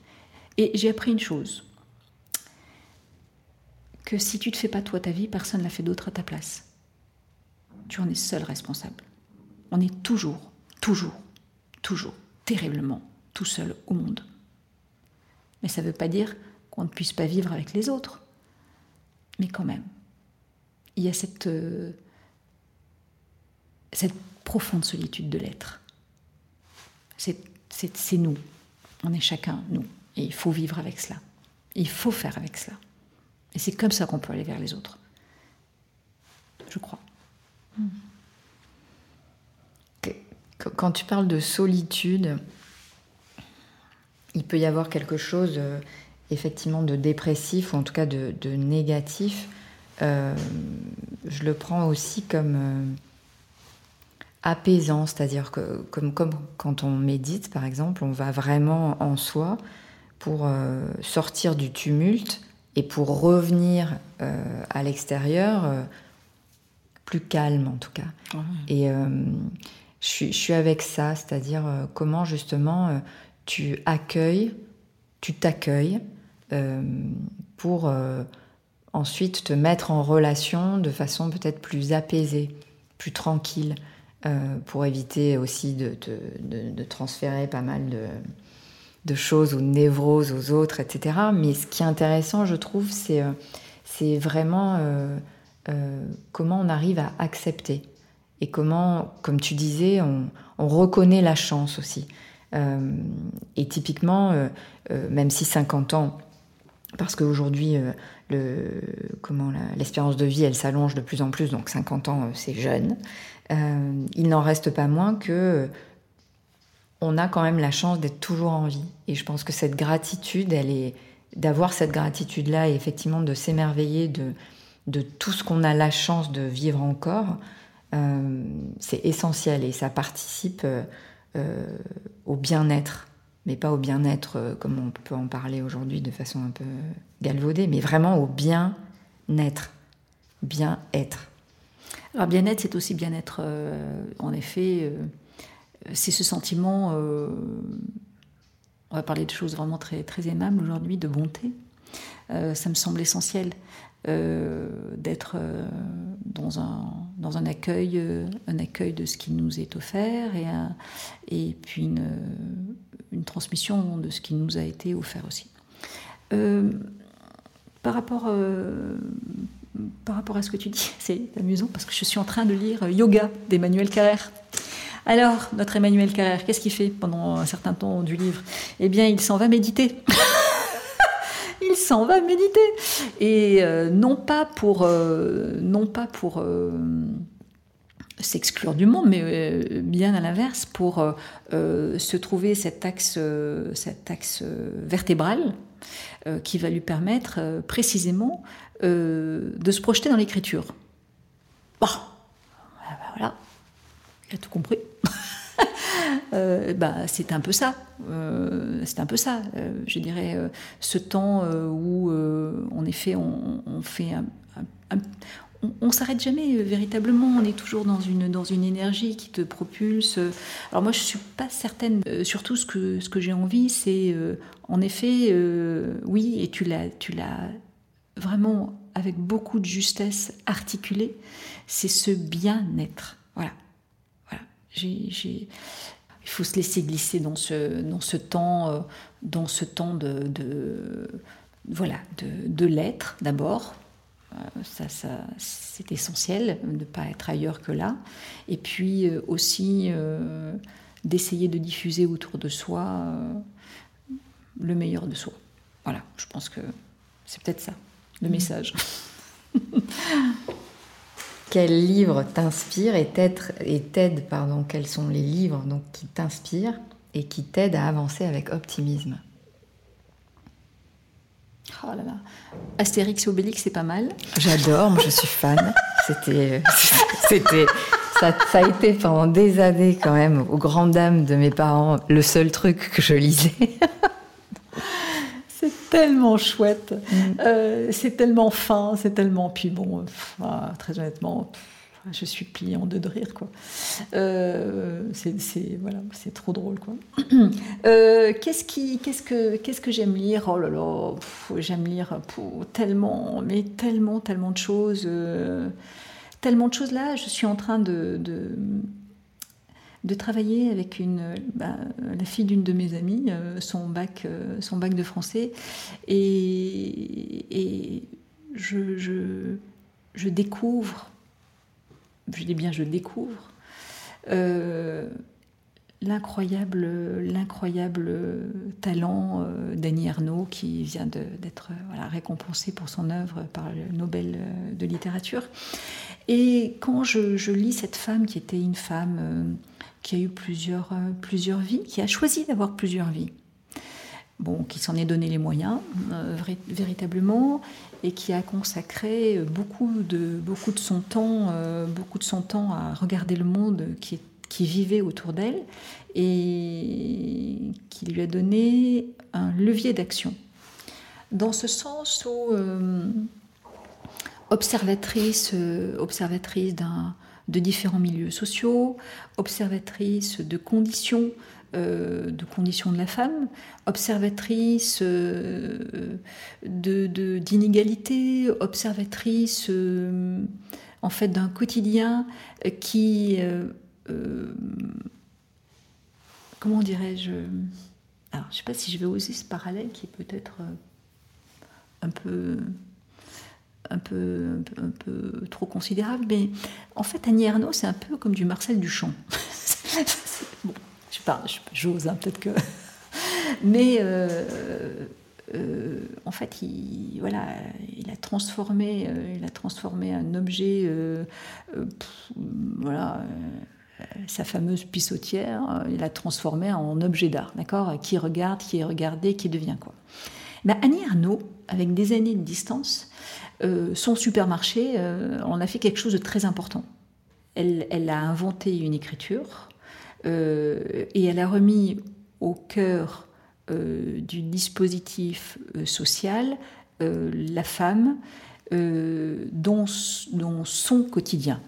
Et j'ai appris une chose, que si tu ne te fais pas toi ta vie, personne ne la fait d'autre à ta place. Tu en es seul responsable. On est toujours, toujours toujours terriblement tout seul au monde. Mais ça ne veut pas dire qu'on ne puisse pas vivre avec les autres. Mais quand même, il y a cette, euh, cette profonde solitude de l'être. C'est nous. On est chacun, nous. Et il faut vivre avec cela. Il faut faire avec cela. Et c'est comme ça qu'on peut aller vers les autres. Je crois. Quand tu parles de solitude, il peut y avoir quelque chose euh, effectivement de dépressif ou en tout cas de, négatif. Euh, je le prends aussi comme euh, apaisant, c'est-à-dire que comme, comme, quand on médite par exemple, on va vraiment en soi pour sortir du tumulte et pour revenir à l'extérieur plus calme en tout cas. Et je suis, avec ça, c'est-à-dire comment justement tu accueilles, tu t'accueilles euh, pour euh, ensuite te mettre en relation de façon peut-être plus apaisée, plus tranquille, euh, pour éviter aussi de, de, transférer pas mal de, choses ou de névroses aux autres, etc. Mais ce qui est intéressant, je trouve, c'est c'est vraiment comment on arrive à accepter et comment, comme tu disais, on, on reconnaît la chance aussi. Euh, et typiquement, euh, euh, même si 50 ans, parce qu'aujourd'hui, l'espérance de vie, elle s'allonge de plus en plus, donc 50 ans, c'est jeune, il n'en reste pas moins que on a quand même la chance d'être toujours en vie. Et je pense que cette gratitude, d'avoir cette gratitude-là et effectivement de s'émerveiller de, tout ce qu'on a la chance de vivre encore, c'est essentiel et ça participe euh, au bien-être, mais pas au bien-être euh, comme on peut en parler aujourd'hui de façon un peu galvaudée, mais vraiment au bien-être, bien-être. Alors bien-être, c'est aussi bien-être, euh, en effet, c'est ce sentiment, on va parler de choses vraiment très, aimables aujourd'hui, de bonté. ça me semble essentiel. Euh, d'être euh, dans, un, accueil, euh, un accueil de ce qui nous est offert et, puis une, une, transmission de ce qui nous a été offert aussi. par, rapport, par rapport à ce que tu dis, c'est amusant parce que je suis en train de lire Yoga d'Emmanuel Carrère. Alors, notre Emmanuel Carrère, qu'est-ce qu'il fait pendant un certain temps du livre? Eh bien, il s'en va méditer. il s'en va méditer. Et euh, non pas pour, euh, euh, s'exclure du monde, mais bien à l'inverse, pour se trouver cet axe, cet axe vertébral qui va lui permettre précisément de se projeter dans l'écriture. Bon, voilà, il a tout compris. Euh, bah, c'est un peu ça. Euh, c'est un peu ça. Euh, je dirais ce temps où, en effet, on, fait un, on, s'arrête jamais véritablement. On est toujours dans une dans une énergie qui te propulse. Alors moi, je suis pas certaine. surtout, ce que ce que j'ai envie, c'est en effet, oui, et tu l'as tu l'as vraiment avec beaucoup de justesse articulé. C'est ce bien-être. Voilà. Voilà. J'ai il faut se laisser glisser dans ce, dans ce temps, euh, dans ce temps de, de voilà, de, de l'être d'abord. Euh, ça, ça c'est essentiel de ne pas être ailleurs que là. Et puis euh, aussi d'essayer de diffuser autour de soi le meilleur de soi. Voilà, je pense que c'est peut-être ça, le mmh. message. Quel livre t'inspire et t'aide, pardon, quels sont les livres donc, qui t'inspirent et qui t'aident à avancer avec optimisme? Oh là là. Astérix et Obélix, c'est pas mal. J'adore, je suis fan. C'était, c'était, ça, ça, a été pendant des années quand même, aux grandes dames de mes parents, le seul truc que je lisais. tellement chouette. Mm. Euh, c'est tellement fin, c'est tellement. Puis bon, ah, très honnêtement, je suis pliée en deux de rire, quoi. Euh, c'est voilà, c'est trop drôle, quoi. Euh, qu'est-ce qui, qu'est-ce que, qu'est-ce que j'aime lire? Oh là là, j'aime lire tellement, mais tellement, tellement de choses, tellement de choses là. Je suis en train de de travailler avec bah, la fille d'une de mes amies, euh, son, bac, euh, son bac de français, et, je, je, je, découvre, je dis bien je découvre, l'incroyable, l'incroyable talent d'Annie Ernaux qui vient d'être voilà, récompensé pour son œuvre par le Nobel de littérature. Et quand je, lis cette femme qui était une femme qui a eu plusieurs, plusieurs vies, qui a choisi d'avoir plusieurs vies, bon, qui s'en est donné les moyens euh, véritablement et qui a consacré beaucoup de, beaucoup de son temps, euh, beaucoup de son temps à regarder le monde qui, qui vivait autour d'elle et qui lui a donné un levier d'action. Dans ce sens où euh, observatrice, observatrice de différents milieux sociaux, observatrice de conditions euh, de conditions de la femme, observatrice euh, de, d'inégalité, observatrice euh, en fait d'un quotidien qui, comment dirais-je, alors je ne sais pas si je vais oser ce parallèle qui est peut-être un peu un peu, un peu, trop considérable, mais en fait, Annie Ernaux, c'est un peu comme du Marcel Duchamp. bon, je parle, j'ose, hein, peut-être que. Mais euh, euh, en fait, il, voilà, il a transformé, euh, il a transformé un objet, voilà, sa fameuse pissotière, il l'a transformé en objet d'art, d'accord Qui regarde, qui est regardé, qui devient quoi Mais Annie Arnaud, avec des années de distance, son supermarché, on a fait quelque chose de très important. Elle, a inventé une écriture euh, et elle a remis au cœur euh, du dispositif euh, social la femme dans, son quotidien.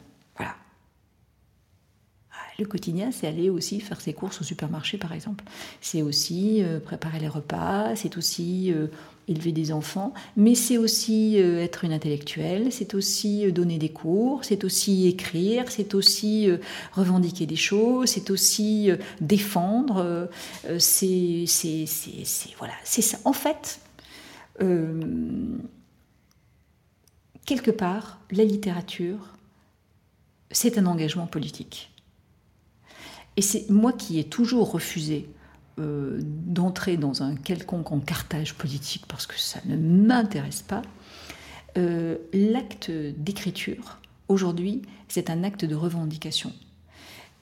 Le quotidien, c'est aller aussi faire ses courses au supermarché, par exemple. C'est aussi euh, préparer les repas, c'est aussi euh, élever des enfants, mais c'est aussi euh, être une intellectuelle, c'est aussi donner des cours, c'est aussi écrire, c'est aussi revendiquer des choses, c'est aussi défendre. c'est, c'est, voilà, c'est ça. En fait, quelque part, la littérature, c'est un engagement politique. Et c'est moi qui ai toujours refusé euh, d'entrer dans un quelconque encartage politique parce que ça ne m'intéresse pas. Euh, l'acte d'écriture, aujourd'hui, c'est un acte de revendication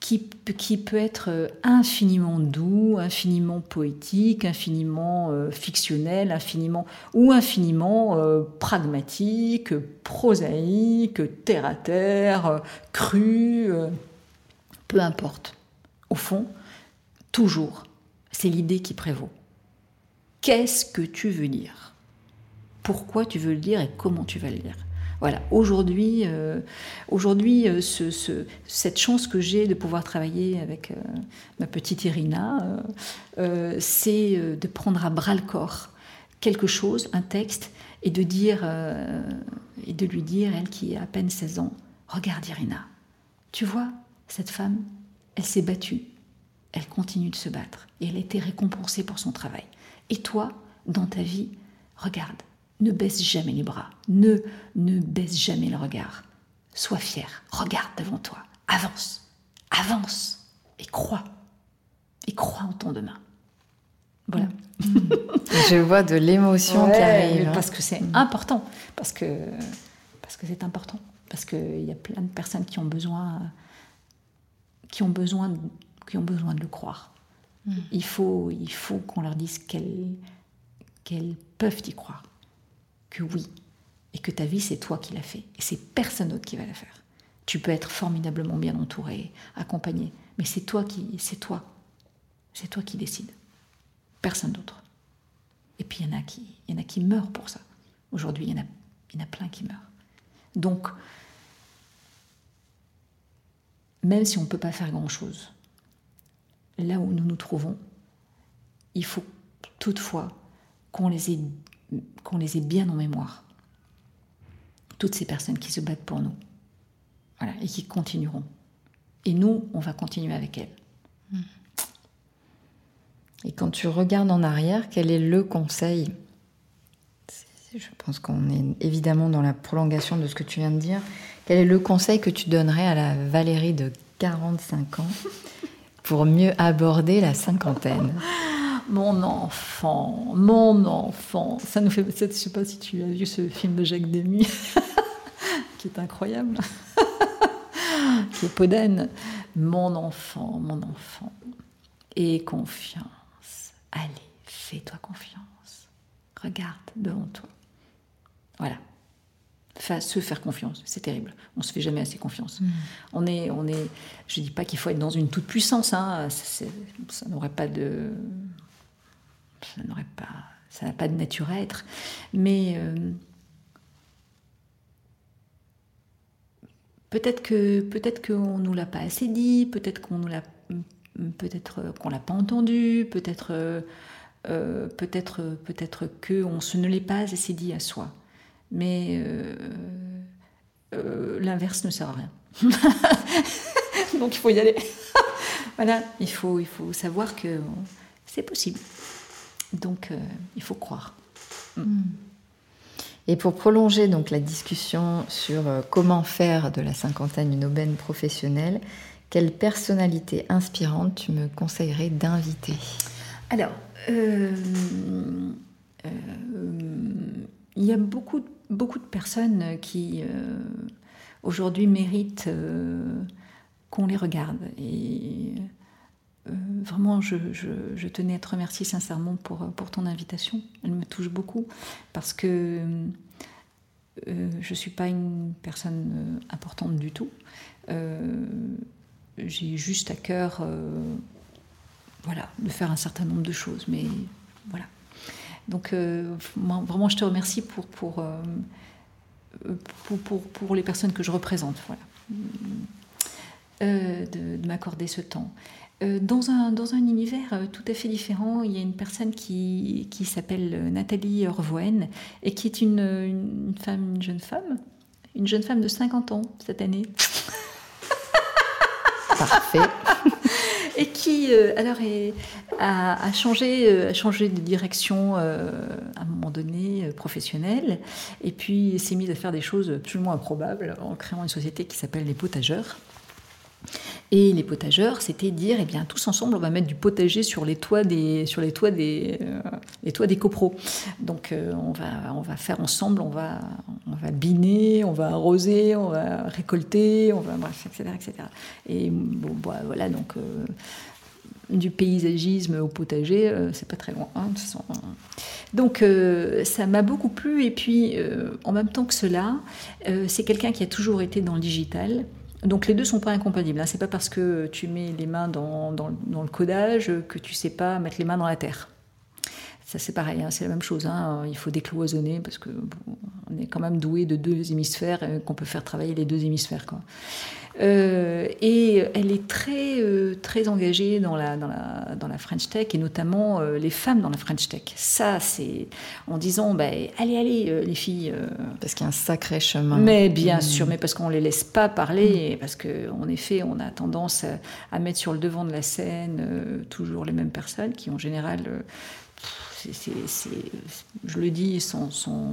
qui, qui, peut être infiniment doux, infiniment poétique, infiniment euh, fictionnel, infiniment ou infiniment pragmatique, prosaïque, terre à terre, cru, peu importe au fond, toujours, c'est l'idée qui prévaut. Qu'est-ce que tu veux dire? Pourquoi tu veux le dire et comment tu vas le dire? Voilà, aujourd'hui, euh, aujourd'hui euh, cette chance que j'ai de pouvoir travailler avec euh, ma petite Irina, c'est de prendre à bras le corps quelque chose, un texte, et de dire, et de lui dire, elle qui a à peine 16 ans, regarde Irina, tu vois, cette femme, elle s'est battue, elle continue de se battre et elle a été récompensée pour son travail. Et toi, dans ta vie, regarde, ne baisse jamais les bras, ne, ne baisse jamais le regard. Sois fier, regarde devant toi, avance, avance et crois. Et crois en ton demain. Voilà. Je vois de l'émotion qui arrive. Parce que c'est important, parce que parce que c'est important, parce qu'il y a plein de personnes qui ont besoin qui ont besoin, qui ont besoin de le croire. Hmm. Il faut, il faut qu'on leur dise qu'elles, qu'elles peuvent y croire, que oui, et que ta vie c'est toi qui l'as fait, et c'est personne d'autre qui va la faire. Tu peux être formidablement bien entouré, accompagné, mais c'est toi qui, c'est toi, c'est toi qui décides, personne d'autre. Et puis il y en a qui, il y en a qui meurent pour ça. Aujourd'hui, il y en a, il y en a plein qui meurent. Donc, même si on ne peut pas faire grand-chose, là où nous nous trouvons, il faut toutefois qu'on les, ait, qu'on les ait bien en mémoire. Toutes ces personnes qui se battent pour nous. Voilà, et qui continueront. Et nous, on va continuer avec elles. Et quand tu regardes en arrière, quel est le conseil? Je pense qu'on est évidemment dans la prolongation de ce que tu viens de dire. Quel est le conseil que tu donnerais à la Valérie de 45 ans? Pour mieux aborder la cinquantaine Mon enfant, mon enfant. Ça nous fait. Je ne sais pas si tu as vu ce film de Jacques Demy, qui est incroyable, qui est Podène. Mon enfant, mon enfant. Et confiance. Allez, fais-toi confiance. Regarde devant toi. Voilà se faire confiance. C'est terrible. On se fait jamais assez confiance. Mm. On est, on est. Je dis pas qu'il faut être dans une toute puissance. Hein. Ça, n'aurait pas de. Ça n'aurait pas. Ça n'a pas de nature à être. Mais euh, peut-être que peut-être qu'on nous l'a pas assez dit. Peut-être qu'on nous l'a. Peut-être qu'on l'a pas entendu. Peut-être. Euh, peut-être peut-être que on se ne l'est pas assez dit à soi mais euh, euh, l'inverse ne sert à rien. Donc il faut y aller. voilà, il faut, il faut savoir que c'est possible. Donc euh, il faut croire. Mm. Et pour prolonger donc la discussion sur comment faire de la cinquantaine une aubaine professionnelle, quelle personnalité inspirante tu me conseillerais d'inviter? Alors, il y a beaucoup de beaucoup de personnes qui euh, aujourd'hui méritent euh, qu'on les regarde. Et euh, vraiment, je, tenais à te remercier sincèrement pour, pour ton invitation. Elle me touche beaucoup parce que je ne suis pas une personne importante du tout. J'ai juste à cœur voilà, de faire un certain nombre de choses, mais voilà. Donc euh, vraiment, je te remercie pour, pour, euh, pour, pour, les personnes que je représente. Voilà. Euh, de, m'accorder ce temps. dans, un, dans un univers tout à fait différent, il y a une personne qui, qui s'appelle Nathalie Orvoen et qui est une, une, femme, une jeune femme, une jeune femme de 50 ans cette année. Parfait. Et qui euh, alors a, changé, euh, a changé de direction euh, à un moment donné professionnelle, et puis s'est mise à faire des choses absolument improbables en créant une société qui s'appelle les potageurs. Et les potageurs, c'était dire, eh bien, tous ensemble, on va mettre du potager sur les toits des, sur les toits des, les toits des copros. Donc, on va, on va faire ensemble, on va, on va biner, on va arroser, on va récolter, on va, etc., etc. Et bon, bah, voilà, donc du paysagisme au potager, euh, c'est pas très loin. Hein, Donc euh, ça m'a beaucoup plu et puis euh, en même temps que cela, c'est quelqu'un qui a toujours été dans le digital. Donc les deux sont pas incompatibles. Hein. C'est pas parce que tu mets les mains dans, dans, le codage que tu sais pas mettre les mains dans la terre. Ça c'est pareil, hein, c'est la même chose. Il faut décloisonner parce que on est quand même doué de deux hémisphères qu'on peut faire travailler les deux hémisphères. Quoi. Euh, et elle est très, euh, très engagée dans la, dans, la, dans la French Tech, et notamment euh, les femmes dans la French Tech. Ça, c'est en disant, bah, allez, allez, les filles. parce qu'il y a un sacré chemin. Mais bien mm. sûr, mais parce qu'on ne les laisse pas parler, et parce qu'en effet, on a tendance à, mettre sur le devant de la scène toujours les mêmes personnes qui, en général, je le dis sans,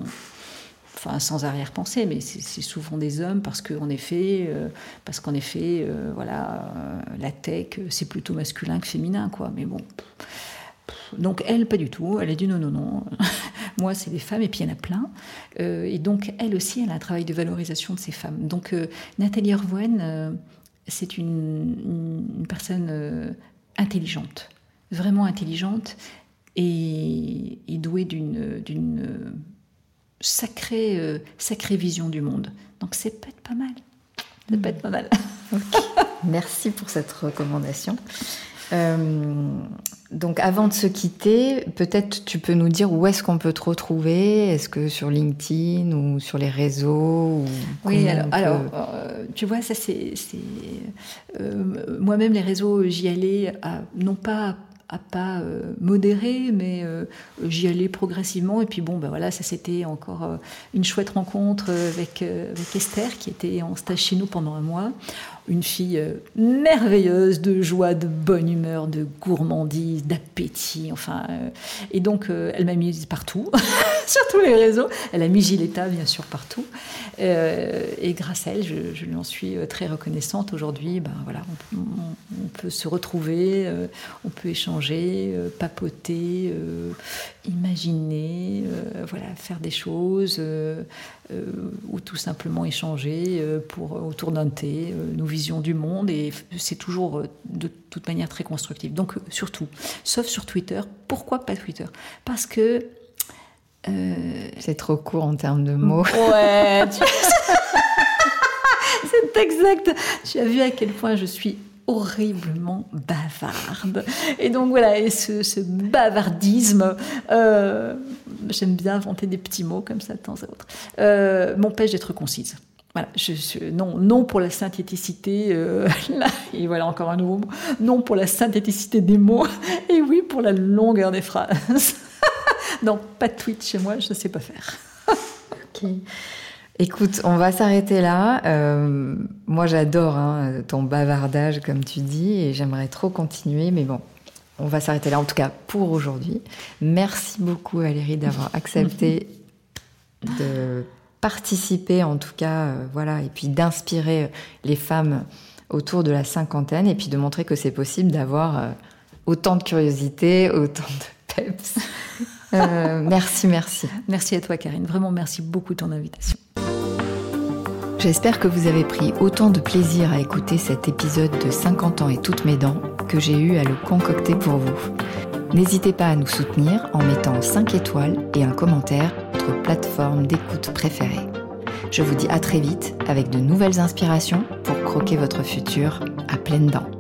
arrière-pensée, mais c'est souvent des hommes parce qu'en effet, euh, parce qu'en effet, euh, voilà, euh, la tech c'est plutôt masculin que féminin, quoi. Mais bon. Donc elle, pas du tout. Elle a dit non, non, non. Moi, c'est des femmes et puis il y en a plein. et donc elle aussi, elle a un travail de valorisation de ces femmes. Donc Nathalie Orvoen, c'est une, personne intelligente, vraiment intelligente et, et douée d'une sacrée, euh, sacrée vision du monde. Donc c'est peut être pas mal. Ça peut être pas mal. Merci pour cette recommandation. Euh, donc avant de se quitter, peut-être tu peux nous dire où est-ce qu'on peut te retrouver? Est-ce que sur LinkedIn ou sur les réseaux Oui, alors, euh, tu vois, ça c'est... Moi-même, les réseaux, j'y allais non pas à pas euh, modéré, mais euh, j'y allais progressivement. Et puis bon, ben voilà, ça c'était encore euh, une chouette rencontre avec, avec, Esther qui était en stage chez nous pendant un mois. Une fille merveilleuse, de joie, de bonne humeur, de gourmandise, d'appétit, enfin. et donc, elle m'a mise partout, sur tous les réseaux. Elle a mis Giletta, bien sûr, partout. et grâce à elle, je, lui en suis très reconnaissante. Aujourd'hui, ben voilà, on, peut se retrouver, on peut échanger, papoter, imaginer, voilà, faire des choses. Euh, ou tout simplement échanger euh, pour, autour d'un thé, euh, nos visions du monde, et c'est toujours de toute manière très constructif. Donc surtout, sauf sur Twitter. Pourquoi pas Twitter? Parce que... c'est trop court en termes de mots. Ouais, c'est exact. Tu as vu à quel point je suis horriblement bavarde. Et donc voilà, et ce, bavardisme, euh, j'aime bien inventer des petits mots comme ça de temps à autre, euh, m'empêche d'être concise. Voilà, je, non, non pour la synthéticité, euh, là, et voilà encore un nouveau mot, non pour la synthéticité des mots, et oui pour la longueur des phrases. non, pas de tweet chez moi, je ne sais pas faire. ok. Écoute, on va s'arrêter là. Euh, moi, j'adore hein, ton bavardage, comme tu dis, et j'aimerais trop continuer, mais bon, on va s'arrêter là, en tout cas pour aujourd'hui. Merci beaucoup, Valérie, d'avoir accepté de participer, en tout cas, euh, voilà, et puis d'inspirer les femmes autour de la cinquantaine, et puis de montrer que c'est possible d'avoir euh, autant de curiosité, autant de peps. merci, merci. Merci à toi, Karine. Vraiment, merci beaucoup de ton invitation. J'espère que vous avez pris autant de plaisir à écouter cet épisode de 50 ans et toutes mes dents que j'ai eu à le concocter pour vous. N'hésitez pas à nous soutenir en mettant 5 étoiles et un commentaire votre plateforme d'écoute préférée. Je vous dis à très vite avec de nouvelles inspirations pour croquer votre futur à pleines dents.